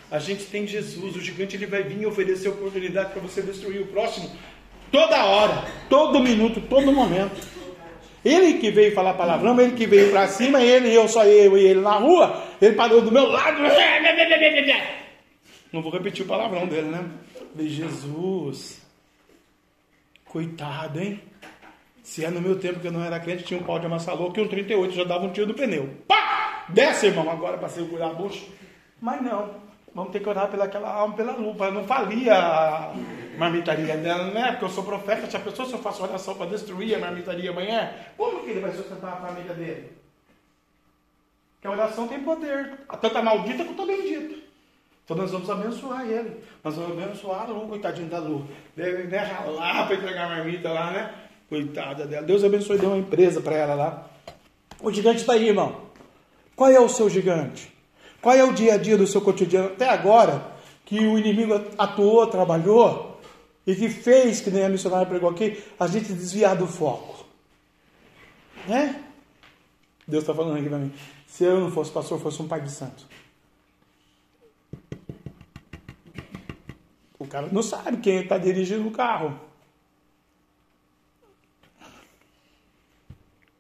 A gente tem Jesus. O gigante ele vai vir oferecer oportunidade para você destruir o próximo toda hora, todo minuto, todo momento. Ele que veio falar palavrão, ele que veio para cima, ele, eu, só eu e ele na rua, ele parou do meu lado. Não vou repetir o palavrão dele, né? Falei, Jesus, coitado, hein? Se é no meu tempo que eu não era crente, tinha um pau de amassar louco e um 38 já dava um tiro no pneu. Pá! Desce, irmão, agora para segurar a bucha. Mas não, vamos ter que orar pelaquela alma, pela lupa. Eu não falia a marmitaria dela, né? Porque eu sou profeta. Se a pessoa se eu faço oração para destruir a marmitaria amanhã, como que ele vai sustentar a família dele? Que a oração tem poder, tanto a maldita quanto a bendita. Então nós vamos abençoar ele. Nós vamos abençoar a Lu, coitadinho da Lu. Deve né, ralar para entregar a marmita lá, né? Coitada dela. Deus abençoe, deu uma empresa para ela lá. O gigante está aí, irmão. Qual é o seu gigante? Qual é o dia a dia do seu cotidiano? Até agora, que o inimigo atuou, trabalhou, e que fez, que nem a missionária pregou aqui, a gente desviar do foco. Né? Deus está falando aqui para mim. Se eu não fosse pastor, fosse um pai de santo. O cara não sabe quem está dirigindo o carro.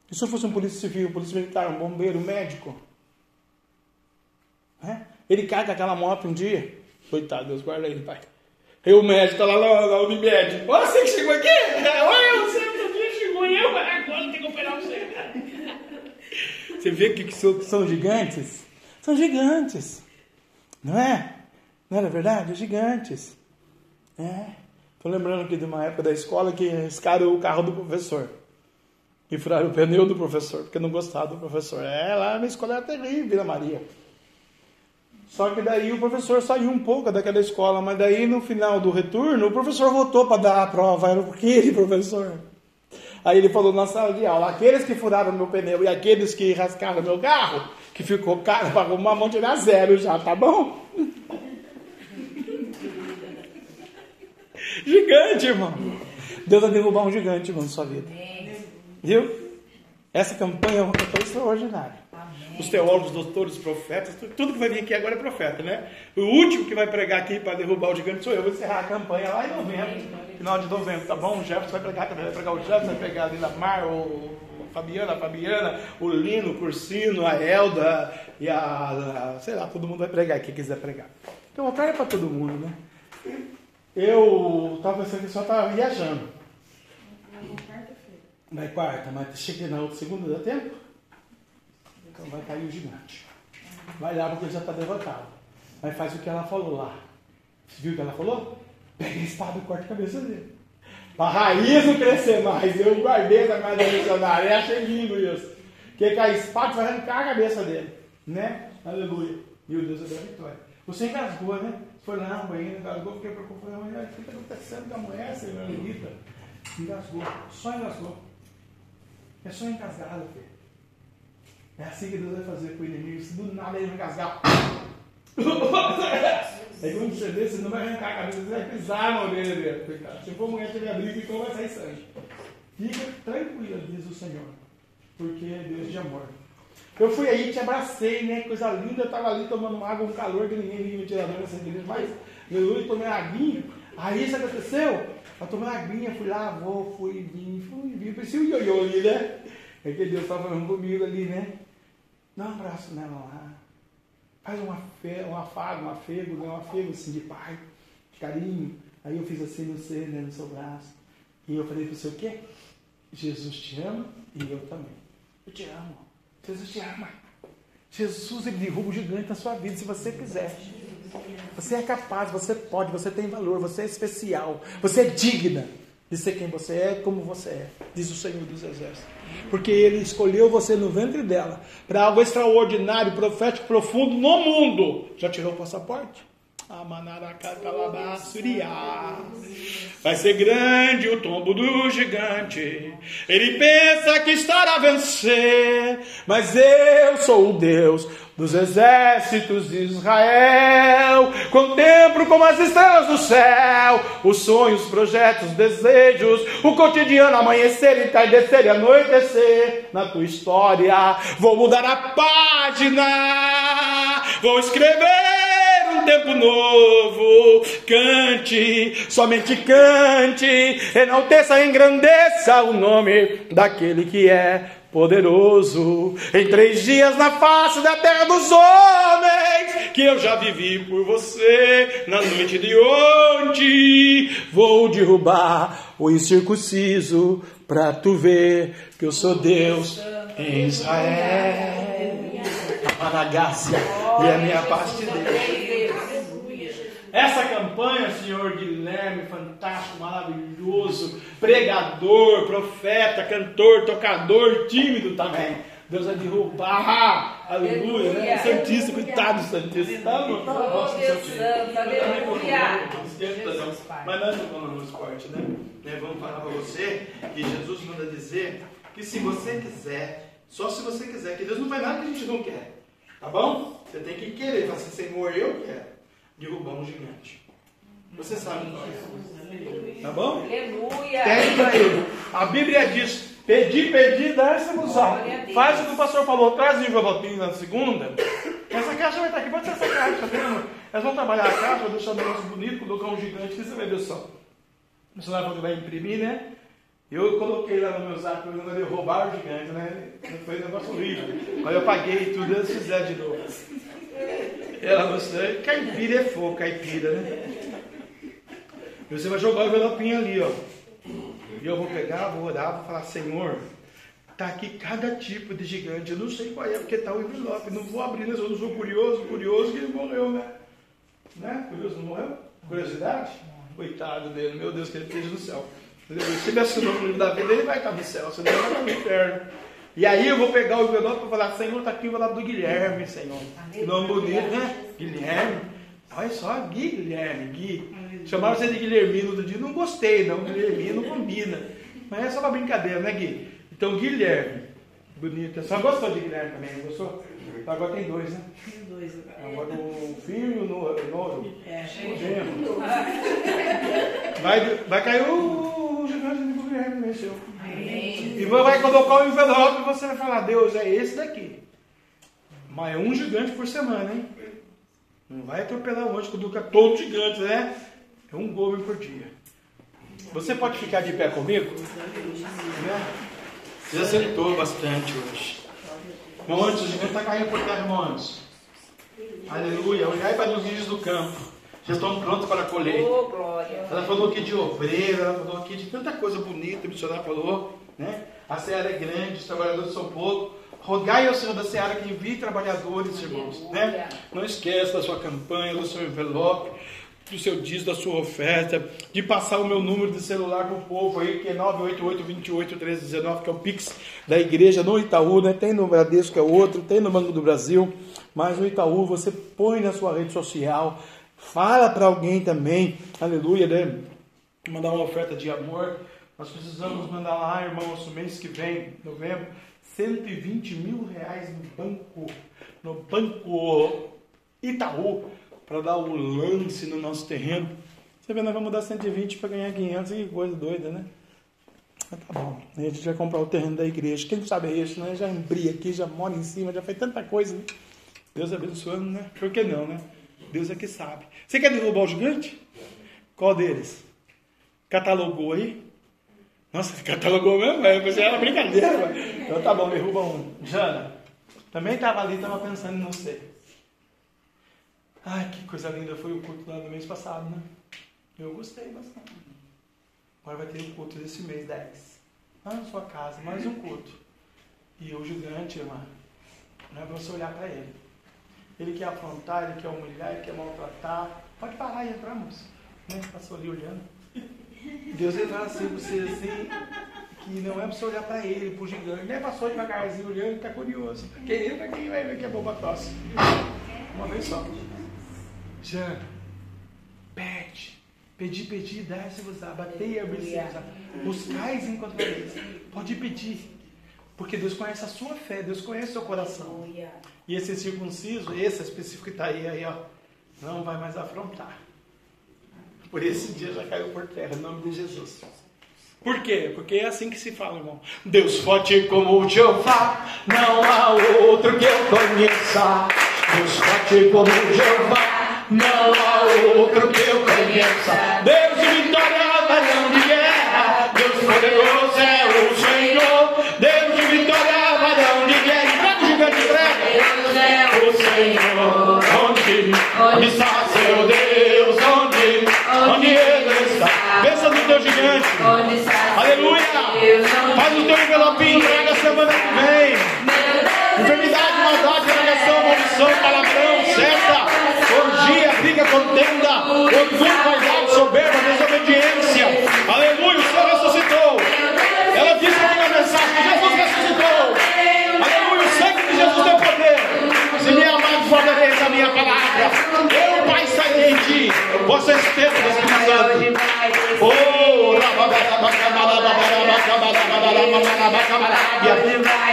E se eu fosse um polícia civil, um polícia militar, um bombeiro, um médico? Né? Ele cai com aquela moto um dia. Coitado, Deus guarda ele, pai. E o médico está lá na, na Unimed. Olha você que chegou aqui! Olha, você outro dia chegou e eu, agora tem que operar você. Você vê que, que são, que gigantes? São gigantes. Não é? Não era verdade? Gigantes. É. Estou lembrando aqui de uma época da escola que riscaram o carro do professor. E furaram o pneu do professor, porque não gostava do professor. É, lá na escola era terrível, Vila Maria. Só que daí o professor saiu um pouco daquela escola, mas daí no final do retorno, o professor voltou para dar a prova, era aquele professor. Aí ele falou na sala de aula: aqueles que furaram meu pneu e aqueles que rascaram meu carro, que ficou caro para arrumar, vão tirar zero já, tá bom? gigante, irmão. Deus vai derrubar um gigante, irmão, na sua vida. Viu? Essa campanha é uma campanha extraordinária. Os teólogos, doutores, profetas, tudo que vai vir aqui agora é profeta, né? O último que vai pregar aqui para derrubar o gigante sou eu. Vou encerrar a campanha lá em novembro, final de novembro, tá bom? O Jefferson vai pregar também, vai pregar o Jefferson, vai pregar a Lila Mar, o Fabiana, a Fabiana, o Lino, o Cursino, a Elda e a, a, sei lá, todo mundo vai pregar, quem quiser pregar. Então, o cara é para todo mundo, né? Eu estava pensando que só estava viajando. Vai quarta, mas cheguei na outra segunda, dá tempo? Então vai cair o gigante. Vai lá porque ele já está derrotado. Mas faz o que ela falou lá. Você viu o que ela falou? Pega a espada e corta a cabeça dele. Para a raiz não crescer mais. Eu guardei essa mais da missionária. Eu achei lindo isso. Que com a espada vai arrancar a cabeça dele. Né? Aleluia. Meu Deus, eu dei a vitória. Você engasgou, né? Foi lá no banheiro, engasgou, fiquei preocupado. O que está acontecendo com a mulher, senhora Rita? Engasgou. Só engasgou. É só engasgado, filho. É assim que Deus vai fazer com o inimigo. Se do nada ele vai engasgar. Aí quando você vê, você não vai arrancar a cabeça, você vai pisar na orelha dele. Coitado. Se for mulher tiver briga, então vai sair sangue. Fica tranquila, diz o Senhor. Porque é Deus de amor. Eu fui aí, te abracei, né? Coisa linda, eu estava ali tomando água, um calor que ninguém me tirar nessa igreja, mas aleluia, tomei aguinha. Aí isso aconteceu? Eu tomei uma aguinha, fui lá, vou, fui, vim, fui, vim, parecia o ioiô ali, né? É que Deus estava falando comigo ali, né? Dá um abraço nela lá. Faz uma fe, um afago, um afego, né? um afego assim de pai, de carinho. Aí eu fiz assim no seu, né, no seu braço. E eu falei para você o quê? Jesus te ama e eu também. Eu te amo. Jesus te ama. Jesus ele derruba o gigante na sua vida se você quiser. Você é capaz, você pode, você tem valor, você é especial, você é digna de ser quem você é, como você é, diz o Senhor dos Exércitos. Porque Ele escolheu você no ventre dela para algo extraordinário, profético, profundo no mundo. Já tirou o passaporte? Vai ser grande o tombo do gigante. Ele pensa que estará a vencer, mas eu sou o Deus dos exércitos de Israel. Contemplo como as estrelas do céu, os sonhos, projetos, desejos, o cotidiano amanhecer, entardecer e anoitecer na tua história. Vou mudar a página, vou escrever um tempo novo. Cante, somente cante, enalteça, engrandeça o nome daquele que é poderoso. Em três dias na face da terra dos homens, que eu já vivi por você na noite de ontem, vou derrubar o incircunciso, pra tu ver que eu sou Deus em Israel. A e a minha paz de Deus. Essa campanha, senhor Guilherme, fantástico, maravilhoso, pregador, profeta, cantor, tocador, tímido também. Deus vai derrubar, aleluia, né? Santista, coitado do Santista, tá, amor? Nossa, Deus. Santo, aleluia. Mas nós não falamos no esporte, né? né? Vamos falar para você que Jesus manda dizer que se você quiser, só se você quiser, que Deus não faz nada que a gente não quer, tá bom? Você tem que querer, falar assim, Senhor, eu quero derrubar um gigante. Você sabe qual é. Tá bom? Aleluia. Para ele. A Bíblia diz: Pedi, pedi, a Deus. Faz o que o pastor falou, traz o envelopinho na segunda. Essa caixa vai estar aqui, pode ser essa caixa, tá vendo? Elas vão trabalhar a caixa, deixar um negócio bonito, colocar um gigante, que você vai ver só. O missionário falou que vai imprimir, né? Eu coloquei lá no meu zap, eu não roubar o gigante, né? Foi um negócio horrível. Aí eu paguei tudo, eles fizeram de novo. Ela gostou. Caipira é fogo, caipira, né? Você vai jogar o envelopinho ali, ó. E eu vou pegar, vou orar, vou falar, Senhor, tá aqui cada tipo de gigante. Eu não sei qual é, porque tá o envelope. Não vou abrir, né? Eu não sou curioso, curioso que ele morreu, né? Né? Curioso não morreu? Curiosidade? Coitado dele, meu Deus, que ele esteja no céu. Se ele assinou o livro da vida, ele vai estar no céu, senão ele vai estar no inferno. E aí eu vou pegar o envelope e falar, Senhor, tá aqui o envelope do Guilherme, Senhor. Que nome bonito, né? Guilherme. Olha só, Guilherme, Gui. Chamaram você de Guilhermino outro dia, não gostei, não. Guilhermino combina. Mas é só uma brincadeira, né, Gui? Então, Guilherme. Bonito. Senhora gostou de Guilherme também, não gostou? Agora tem dois, né? Agora o filho e o no- o novo. É. O genro. Vai, vai cair o, Guilherme, né, seu? E vai colocar o envelope e você vai falar, Deus, é esse daqui. Mas é um gigante por semana, hein? Não vai atropelar o outro, coloca todos os gigantes, né? É um gol por dia. Você pode ficar de pé comigo? Né? Você acertou bastante hoje. Irmãos, o gigante está caindo por terra, irmãos. Aleluia. Olhai para os rios do campo. Já estão prontos para colher. Oh, glória. Ela falou aqui de obreiro, ela falou aqui de tanta coisa bonita, o missionário falou, né? A seara é grande, os trabalhadores são poucos. Rogai ao Senhor da seara que envie trabalhadores, irmãos, né? Não esqueça da sua campanha, do seu envelope, do seu dízimo, da sua oferta, de passar o meu número de celular para o povo aí, que é 988-28-1319, que é o Pix da igreja no Itaú, né? Tem no Bradesco, que é outro, tem no Banco do Brasil, mas no Itaú você põe na sua rede social, fala para alguém também, aleluia, né? Mandar uma oferta de amor. Nós precisamos mandar lá, irmãos, no mês que vem, novembro, 120 mil reais no banco, no banco Itaú, para dar o lance no nosso terreno. Você vê, nós vamos dar 120 para ganhar 500, que coisa doida, né? Mas tá bom, a gente vai comprar o terreno da igreja. Quem sabe é isso, né? Já embria aqui, já mora em cima, já fez tanta coisa. Né? Deus abençoando, né? Por que não, né? Deus é que sabe. Você quer derrubar o gigante? Qual deles? Catalogou aí? Nossa, catalogou mesmo? Eu pensei, era brincadeira. Então tá bom, derruba um. Jana, também estava ali, estava pensando em você. Ai, que coisa linda foi o culto lá do mês passado, né? Eu gostei bastante. Agora vai ter o culto desse mês, 10. Lá na sua casa, mais um culto. E o gigante, irmã, não é pra você olhar para ele. Ele quer afrontar, ele quer humilhar, ele quer maltratar. Pode parar e entrar, moço. Né? Passou ali olhando. Deus vai falar assim pra você assim, que não é pra você olhar para ele, pro gigante. Nem passou devagarzinho olhando, tá curioso. Quem entra, quem vai ver que é boba tosse. Uma vez só. Jana, pede. Pedi, pedi, dá. Batei, abrir-se-vos dá. Buscais e encontrareis. Pode pedir. Porque Deus conhece a sua fé, Deus conhece o seu coração. E esse circunciso, esse específico que está aí, aí, ó, não vai mais afrontar. Por esse dia já caiu por terra, em nome de Jesus. Por quê? Porque é assim que se fala, irmão. Deus forte como o Jeová, não há outro que eu conheça. Deus forte como o Jeová, não há outro que eu conheça. Deus Onde, onde está seu Deus? Onde, onde ele está? Pensa no teu gigante. onde Faz o teu envelopinho, entrega semana que vem. Enfermidade, maldade, negação, maldição, palavrão, seta, orgia, briga, contenda, orgulho, vaidade, soberba, desobediência. Palavra. Eu, Pai, sairei em ti. Vocês têm Espírito Santo. Oh,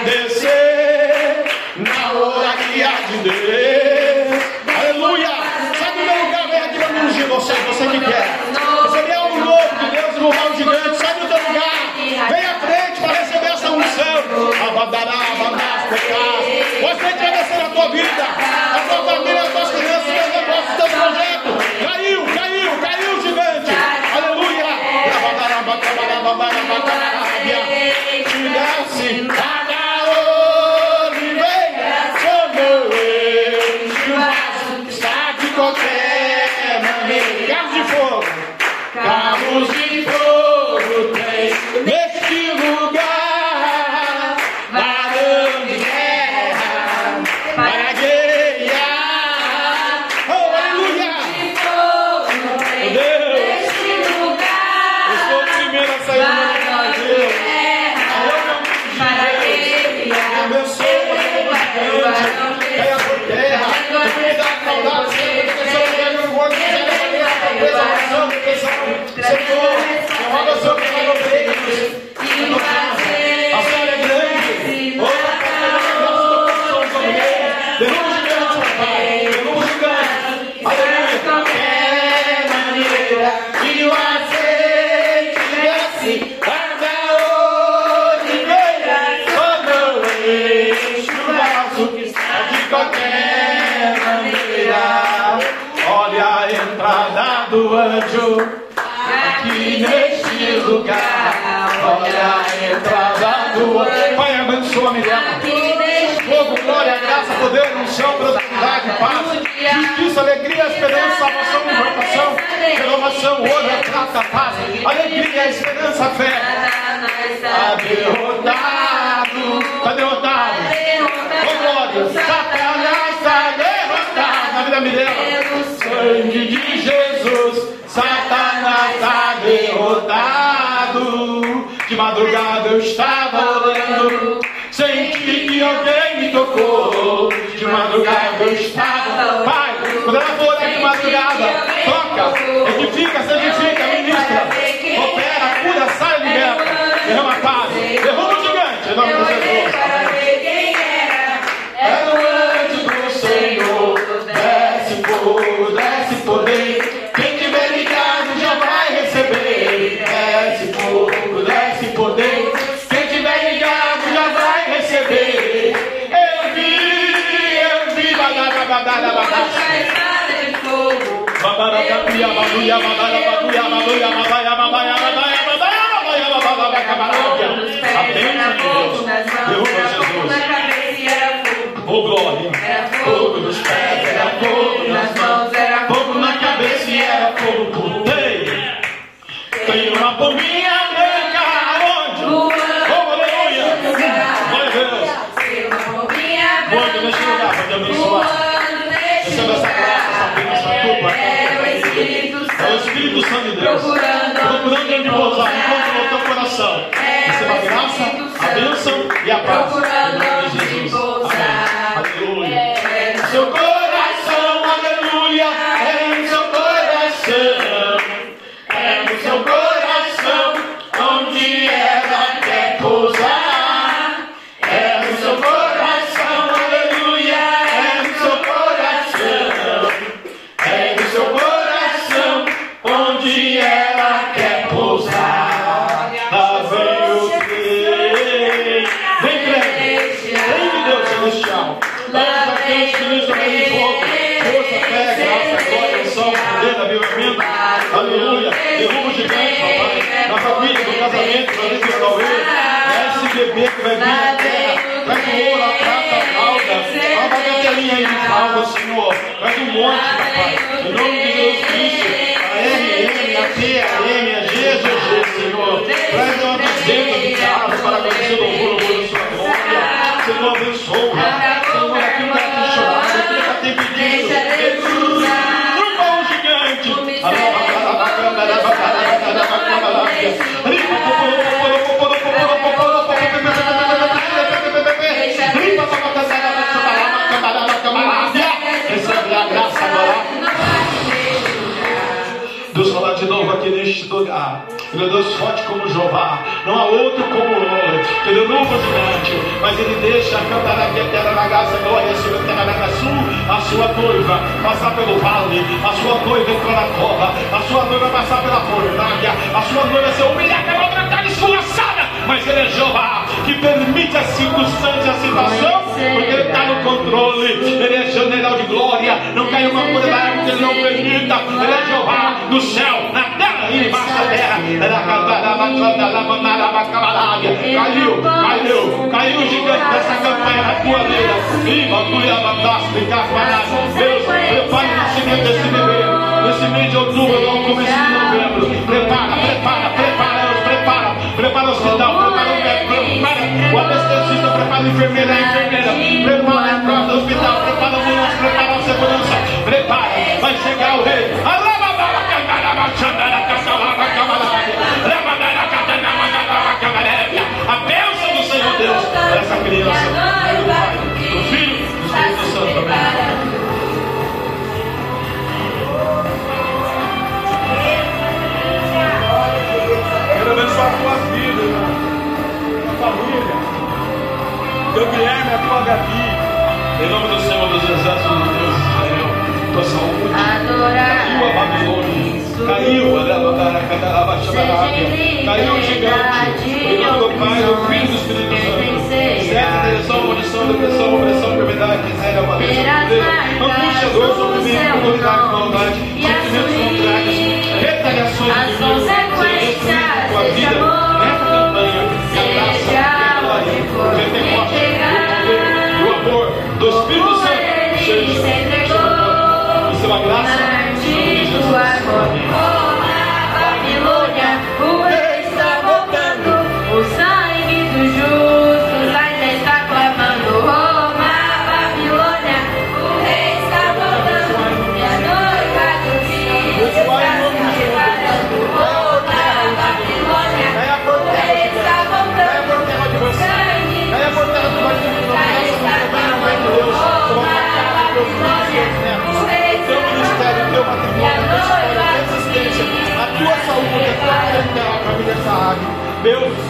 descer na oraria de Deus. Aleluia. Sai do meu lugar, vem aqui para ungir você, você que quer. Receber algo novo de Deus louvar o gigante. Sai do teu lugar. Vem à frente para receber essa unção. Abadará, abandar, pecar. Vida, a tua família, as tuas crianças, teus negócios, os teus projetos. Caiu, caiu, caiu gigante. Aleluia. Desce anjo aqui neste lugar. Olha a entrada do anjo. Pai, abençoa, me dá fogo, glória, graça, poder, unção, prosperidade, paz, justiça, alegria, esperança, salvação, libertação, renovação, honra, prata, paz, alegria, esperança, fé. Está derrotado, está derrotado. Oh, glória, Satanás está derrotado na vida dela. Sangue de Jesus, estava orando. Senti que alguém me tocou. De madrugada eu estava. Pai, quando ela for de madrugada, toca, edifica, se edifica, fogo nos pés, era fogo nas mãos, era fogo na cabeça e era fogo. por lugar. Ele é Deus forte como Jeová. Não há outro como ele. Ele é novo gigante. Mas ele deixa cantar aqui a terra na graça, glória sobre a terra na sul, a sua noiva passar pelo vale, a sua noiva entrar na cova, a sua noiva passar pela fornalha, a sua noiva ser humilhada, vai estar escorraçada. Mas ele é Jeová que permite as circunstâncias, a situação, porque ele está no controle. Ele é general de glória. Não cai uma coisa da que ele não permita. Ele é Jeová no céu, na terra e embaixo da terra. Caiu, caiu, caiu o gigante dessa campanha na tua vida. Viva, Deus, prepare o nascimento desse bebê. Nesse mês de outubro, no começo de novembro. Prepara, prepara, prepara, prepara o o anestesista, prepara a enfermeira, a enfermeira. Prepara a entrada do hospital, prepara o ambulância, prepara a segurança. Prepara, vai chegar o rei. A bênção do Senhor Deus essa criança. Do Pai, do Filho, do Espírito Santo. Amém. Abençoar a tua vida. A família. Teu Guilherme, a tua Gabi. Em nome do Senhor dos Exércitos de Deus, Israel. Tua saúde. Caiu a Babilônia. Caiu a Caiu o gigante. Em nome do Pai, do Filho do Espírito Santo. Certa direção, munição, depressão, opressão, enfermidade, miséria, amadeza, angústia, dor, sofrimento, comunidade, maldade, sentimentos contrários, retaliações de mim tua vida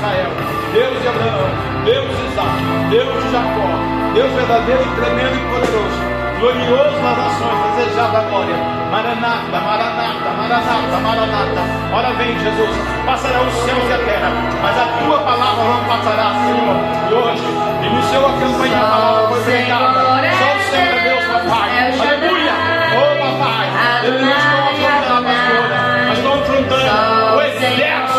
Israel, Deus de Abraão, Deus de Isaac, Deus de Jacó, Deus verdadeiro e tremendo e poderoso, glorioso nas nações, desejado da glória. Maranata, Maranata, Maranata, Maranata. Ora vem, Jesus, passará os céus e a terra, mas a tua palavra não passará, Senhor. E hoje, iniciou a campanha, a palavra foi pregada. Só o Senhor é Deus, papai. Aleluia. Oh, papai. Eles não estão afrontando a pastora, mas estão afrontando o exército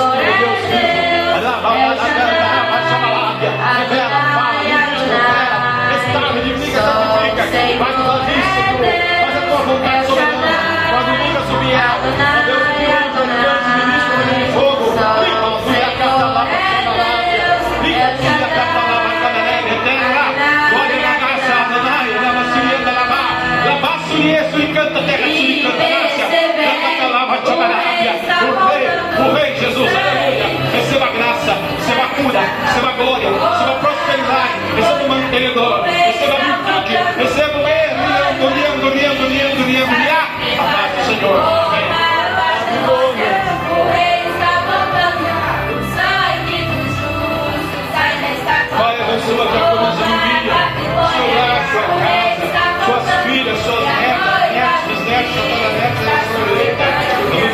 Jesus, aleluia. Receba graça, receba cura, receba glória, receba prosperidade, receba mantenedor, receba virtude, receba o erro, liando, liando, liando, liando, liando, liando. A paz do Senhor. Amém. Pai, abençoa a tua milho, seu lar, sua casa, suas filhas, suas netas, netos, bisnetos, tataranetas, sua.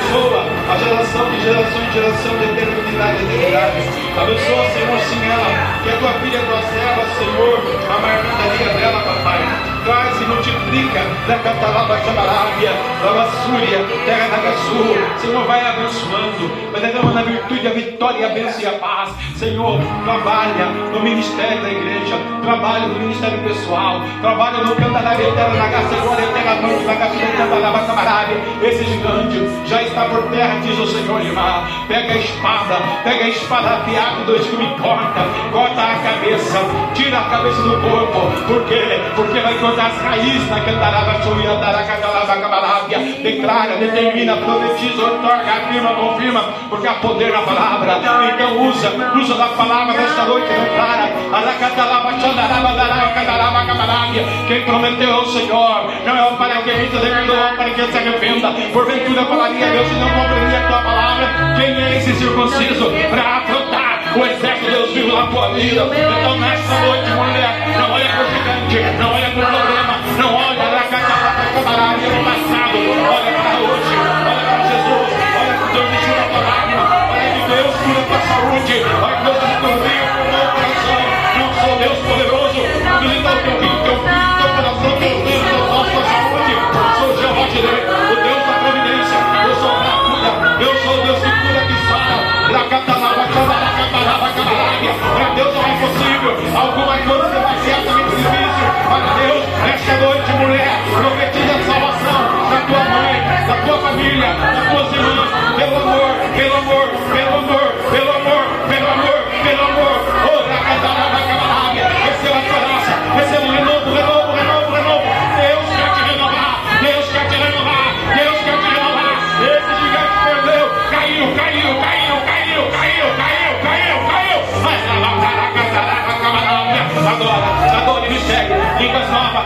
Abençoa a geração de geração em geração de eternidade em eternidade. Abençoa, Senhor, sim ela, que a tua filha, tua serva, Senhor, a marmitaria dela, papai. Traz e multiplica, né, cantalaba, chamará, Cabarábia, Lavassúria, terra da Sul. Senhor, vai abençoando, vai derramando a virtude, a vitória, a bênção e a paz. Senhor, trabalha no ministério da igreja, trabalha no ministério pessoal, trabalha no cantarário eterno, na graça e glória eterna, na graça e glória da Cabarábia. Esse gigante já está por terra, diz o Senhor Limar. Pega a espada, pega a espada afiada, dois que me corta, corta a cabeça, tira a cabeça do corpo. Por quê? Porque vai cortar as raízes naquele daraba, suia, daracadalaba, cabarábia. Declara, determina, profetiza, otorga, afirma, confirma, porque há poder na palavra. Então usa, usa da palavra nesta noite, declara. Quem prometeu ao Senhor, não é para que evite devido para que se arrependa. Porventura falaria Deus e não compreendia a tua palavra. Quem é esse circunciso para afrontar o exército de Deus vivo na tua vida? Então nesta noite, mulher, não olha para o gigante, não olha para o problema, camarada no passado, olha para hoje, olha para Jesus, olha para Deus que tira a lágrima, olha que Deus cura a saúde, olha que Deus corrige o teu coração. Não sou Deus poderoso, visita o teu filho, teu filho, teu coração, teu filho, teu nosso, tua saúde. Sou Jeová Jireh, o Deus da providência, eu sou a cura, eu sou o Deus que cura, que sara. Racatalaba, cabaraba, cabarabia. Para Deus não é impossível, alguma coisa que vai ser altamente difícil. Para Deus, noite, mulher, profetiza a salvação da tua mãe, da tua família, das tuas irmãs, pelo amor, pelo amor, pelo amor, pelo amor, pelo amor, pelo amor. Oh, racatalaba, cabarabia. Receba a esperança, receba o renovo, renovo, renovo, renovo. Deus quer te renovar, Deus quer te renovar, Deus quer te renovar. Esse gigante perdeu, caiu, caiu, caiu, caiu, caiu, caiu, caiu, caiu. Lá, lá, lá, lá, lá. Agora, agora ele segue. Línguas novas,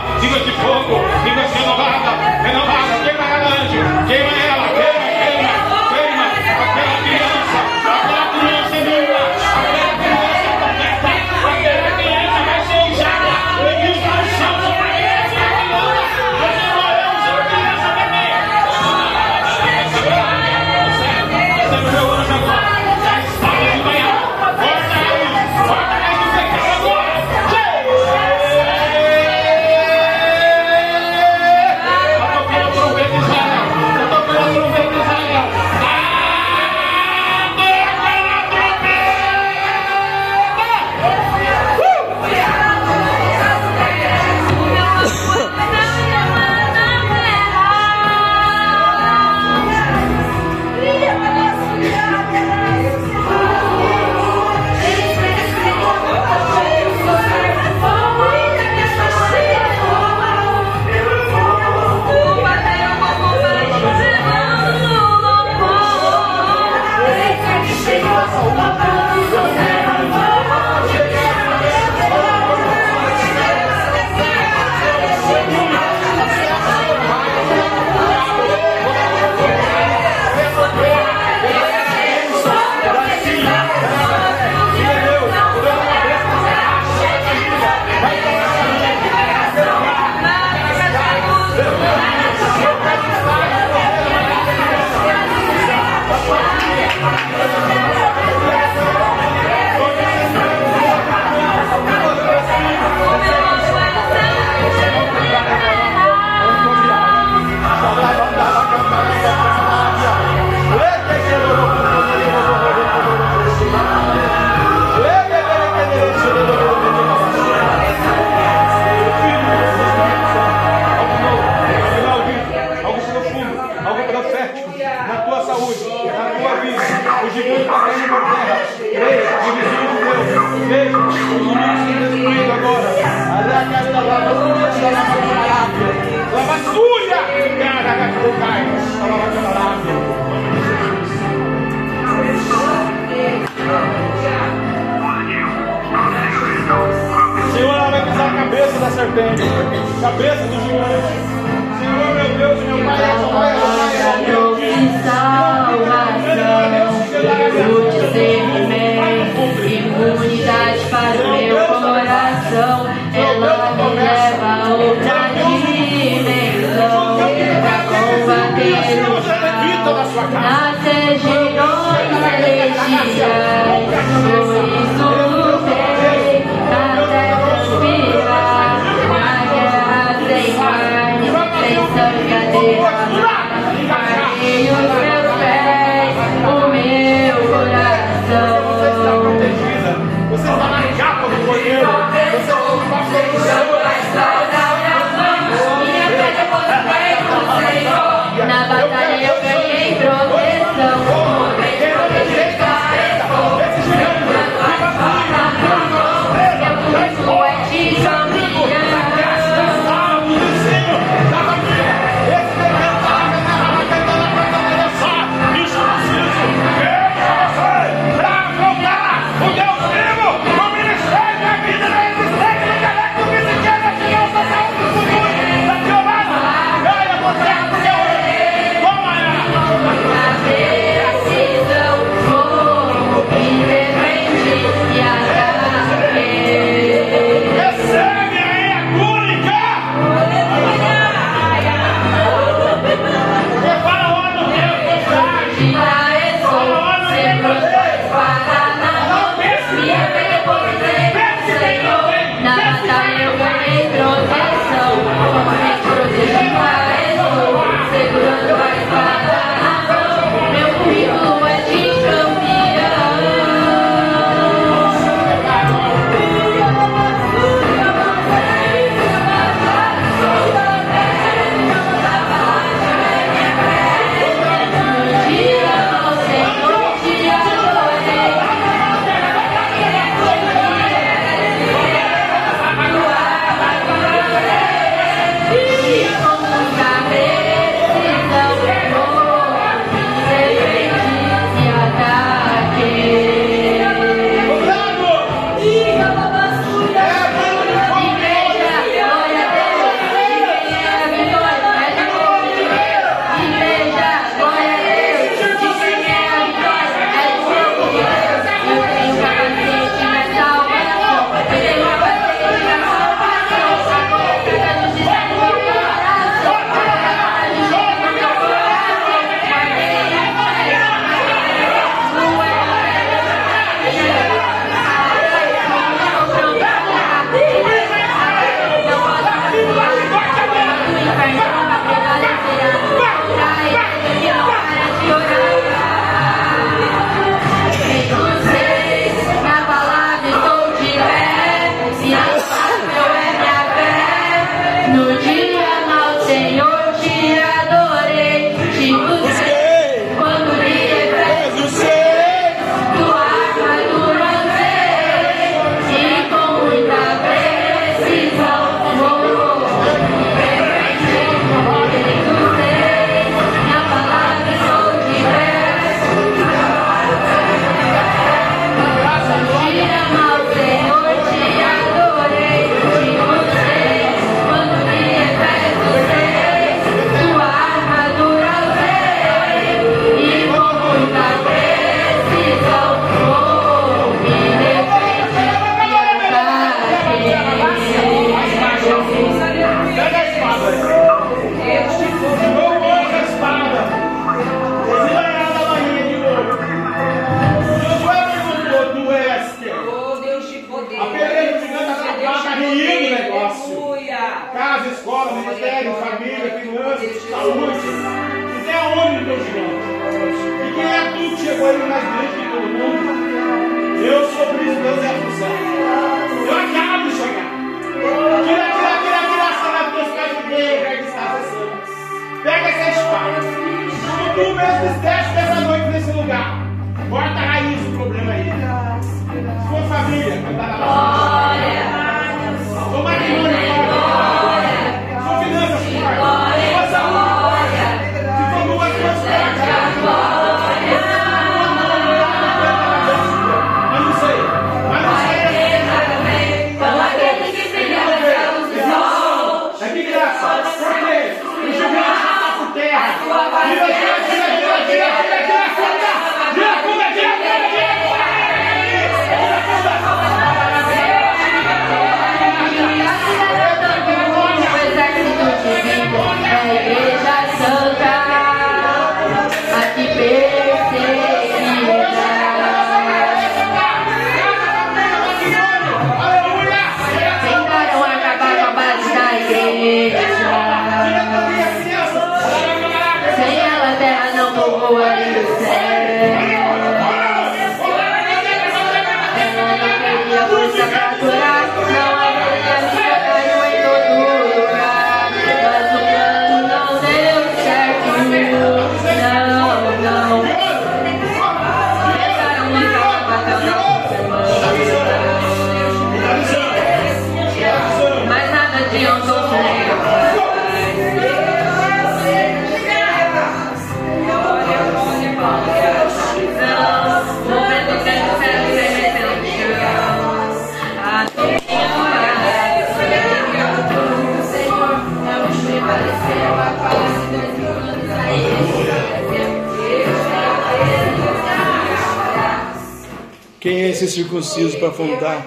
afrontar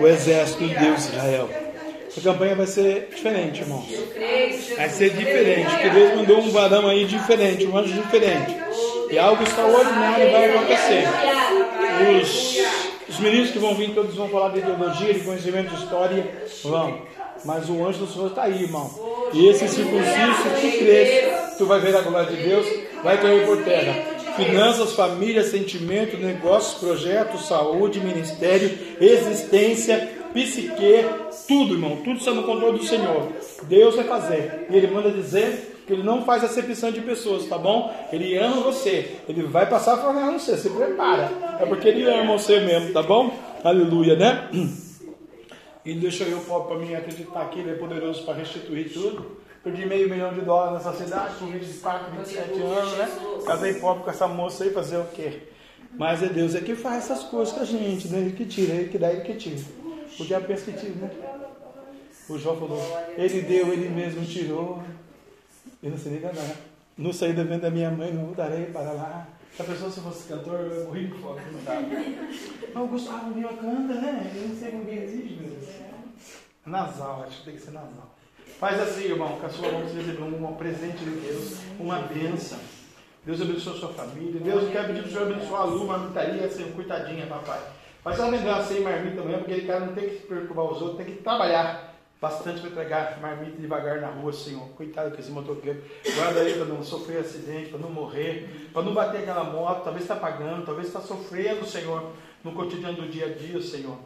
o exército de Deus Israel? Essa campanha vai ser diferente, irmãos. Vai ser diferente, porque Deus mandou um varão aí diferente, um anjo diferente. E algo extraordinário vai acontecer. Os, os meninos que vão vir, todos vão falar de ideologia, de conhecimento de história, vão. Mas o anjo do Senhor está aí, irmão. E esse circunciso, se tu cresce, tu vai ver a glória de Deus, vai cair por terra. Finanças, família, sentimento, negócios, projetos, saúde, ministério, existência, psique, tudo, irmão. Tudo está no controle do Senhor. Deus vai fazer. E Ele manda dizer que Ele não faz acepção de pessoas, tá bom? Ele ama você. Ele vai passar a falar você. Se prepara. É porque Ele ama você mesmo, tá bom? Aleluia, né? E deixou eu pobre para mim acreditar que Ele é poderoso para restituir tudo. Perdi meio milhão de dólares nessa cidade, com 24, 27 anos, né? Casei pobre com essa moça aí, fazer o quê? Mas é Deus é que faz essas coisas com a gente, né? Ele que tira, ele que dá, ele que tira. O diabo pensa que tira, né? O Jó falou, ele deu, ele mesmo tirou. E não se liga nada. Não saí da venda da minha mãe, não mudarei para lá. Se a pessoa se fosse cantor, eu morri de fome, não dava. Mas o Gustavo Lima canta, né? Eu não sei como que exige, meu Deus. Nasal, acho que tem que ser nasal. Faz assim, irmão, que a sua mão você recebeu um presente de Deus, uma bênção. Deus abençoe a sua família. Deus eu quero pedir para o Senhor abençoar a Lu, marmitaria, assim, coitadinha, papai. Faz ela vender uma sem marmita amanhã, porque aquele cara não tem que se preocupar os outros, tem que trabalhar bastante para entregar marmita devagar na rua, Senhor. Coitado que esse motoqueiro. Guarda ele para não sofrer acidente, para não morrer, para não bater aquela moto. Talvez está pagando, talvez está sofrendo, Senhor, no cotidiano do dia a dia, Senhor.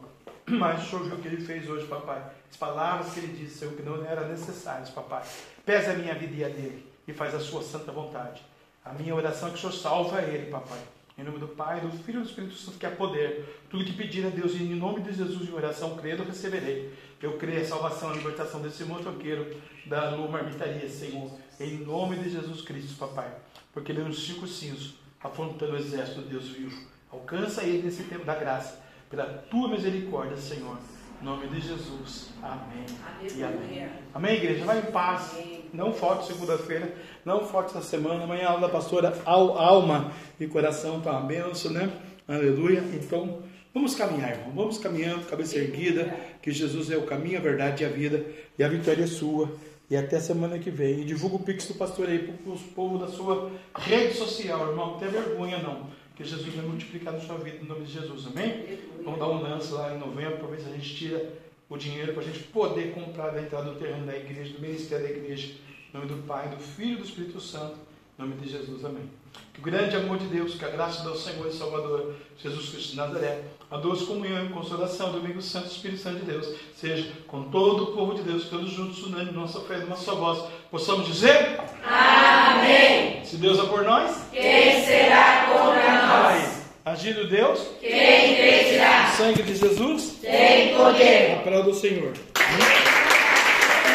Mas o viu o que ele fez hoje, papai. As palavras que ele disse, Senhor, que não eram necessárias, papai. Pesa a minha vida e a dele e faz a sua santa vontade. A minha oração é que o Senhor salva ele, papai. Em nome do Pai, do Filho e do Espírito Santo, que é poder. Tudo que pedir a Deus, em nome de Jesus, em oração, credo, receberei. Eu creio a salvação, a libertação desse motoqueiro da Lu Marmitaria, Senhor. Em nome de Jesus Cristo, papai. Porque ele é um circunciso, afrontando o exército de Deus vivo. Alcança ele nesse tempo da graça, pela tua misericórdia, Senhor. Em nome de Jesus. Amém. E amém. Amém, igreja? Vai em paz. Não falte segunda-feira. Não falte essa semana. Amanhã a aula da pastora Al, Alma e Coração está uma benção, né? Aleluia. Então, vamos caminhar, irmão. Vamos caminhando, cabeça erguida. Que Jesus é o caminho, a verdade e a vida. E a vitória é sua. E até semana que vem. E divulga o Pix do pastor aí para os povos da sua rede social, irmão. Não tenha vergonha, não. Que Jesus vai multiplicar na sua vida, em nome de Jesus. Amém? Vamos dar um lance lá em novembro, talvez a gente tira o dinheiro para a gente poder comprar a entrada no terreno da igreja, do ministério da igreja. Em nome do Pai, do Filho e do Espírito Santo. Em nome de Jesus, amém. Que o grande amor de Deus, que a graça do Senhor e Salvador, Jesus Cristo de Nazaré, a doce comunhão e consolação do Domingo Santo Espírito Santo de Deus, seja com todo o povo de Deus, todos juntos, unânimes, nossa fé, nossa só voz, possamos dizer: Amém. Se Deus é por nós, Quem será contra nós? Agindo Deus, Quem impedirá? o sangue de Jesus, Tem poder. a palavra do Senhor.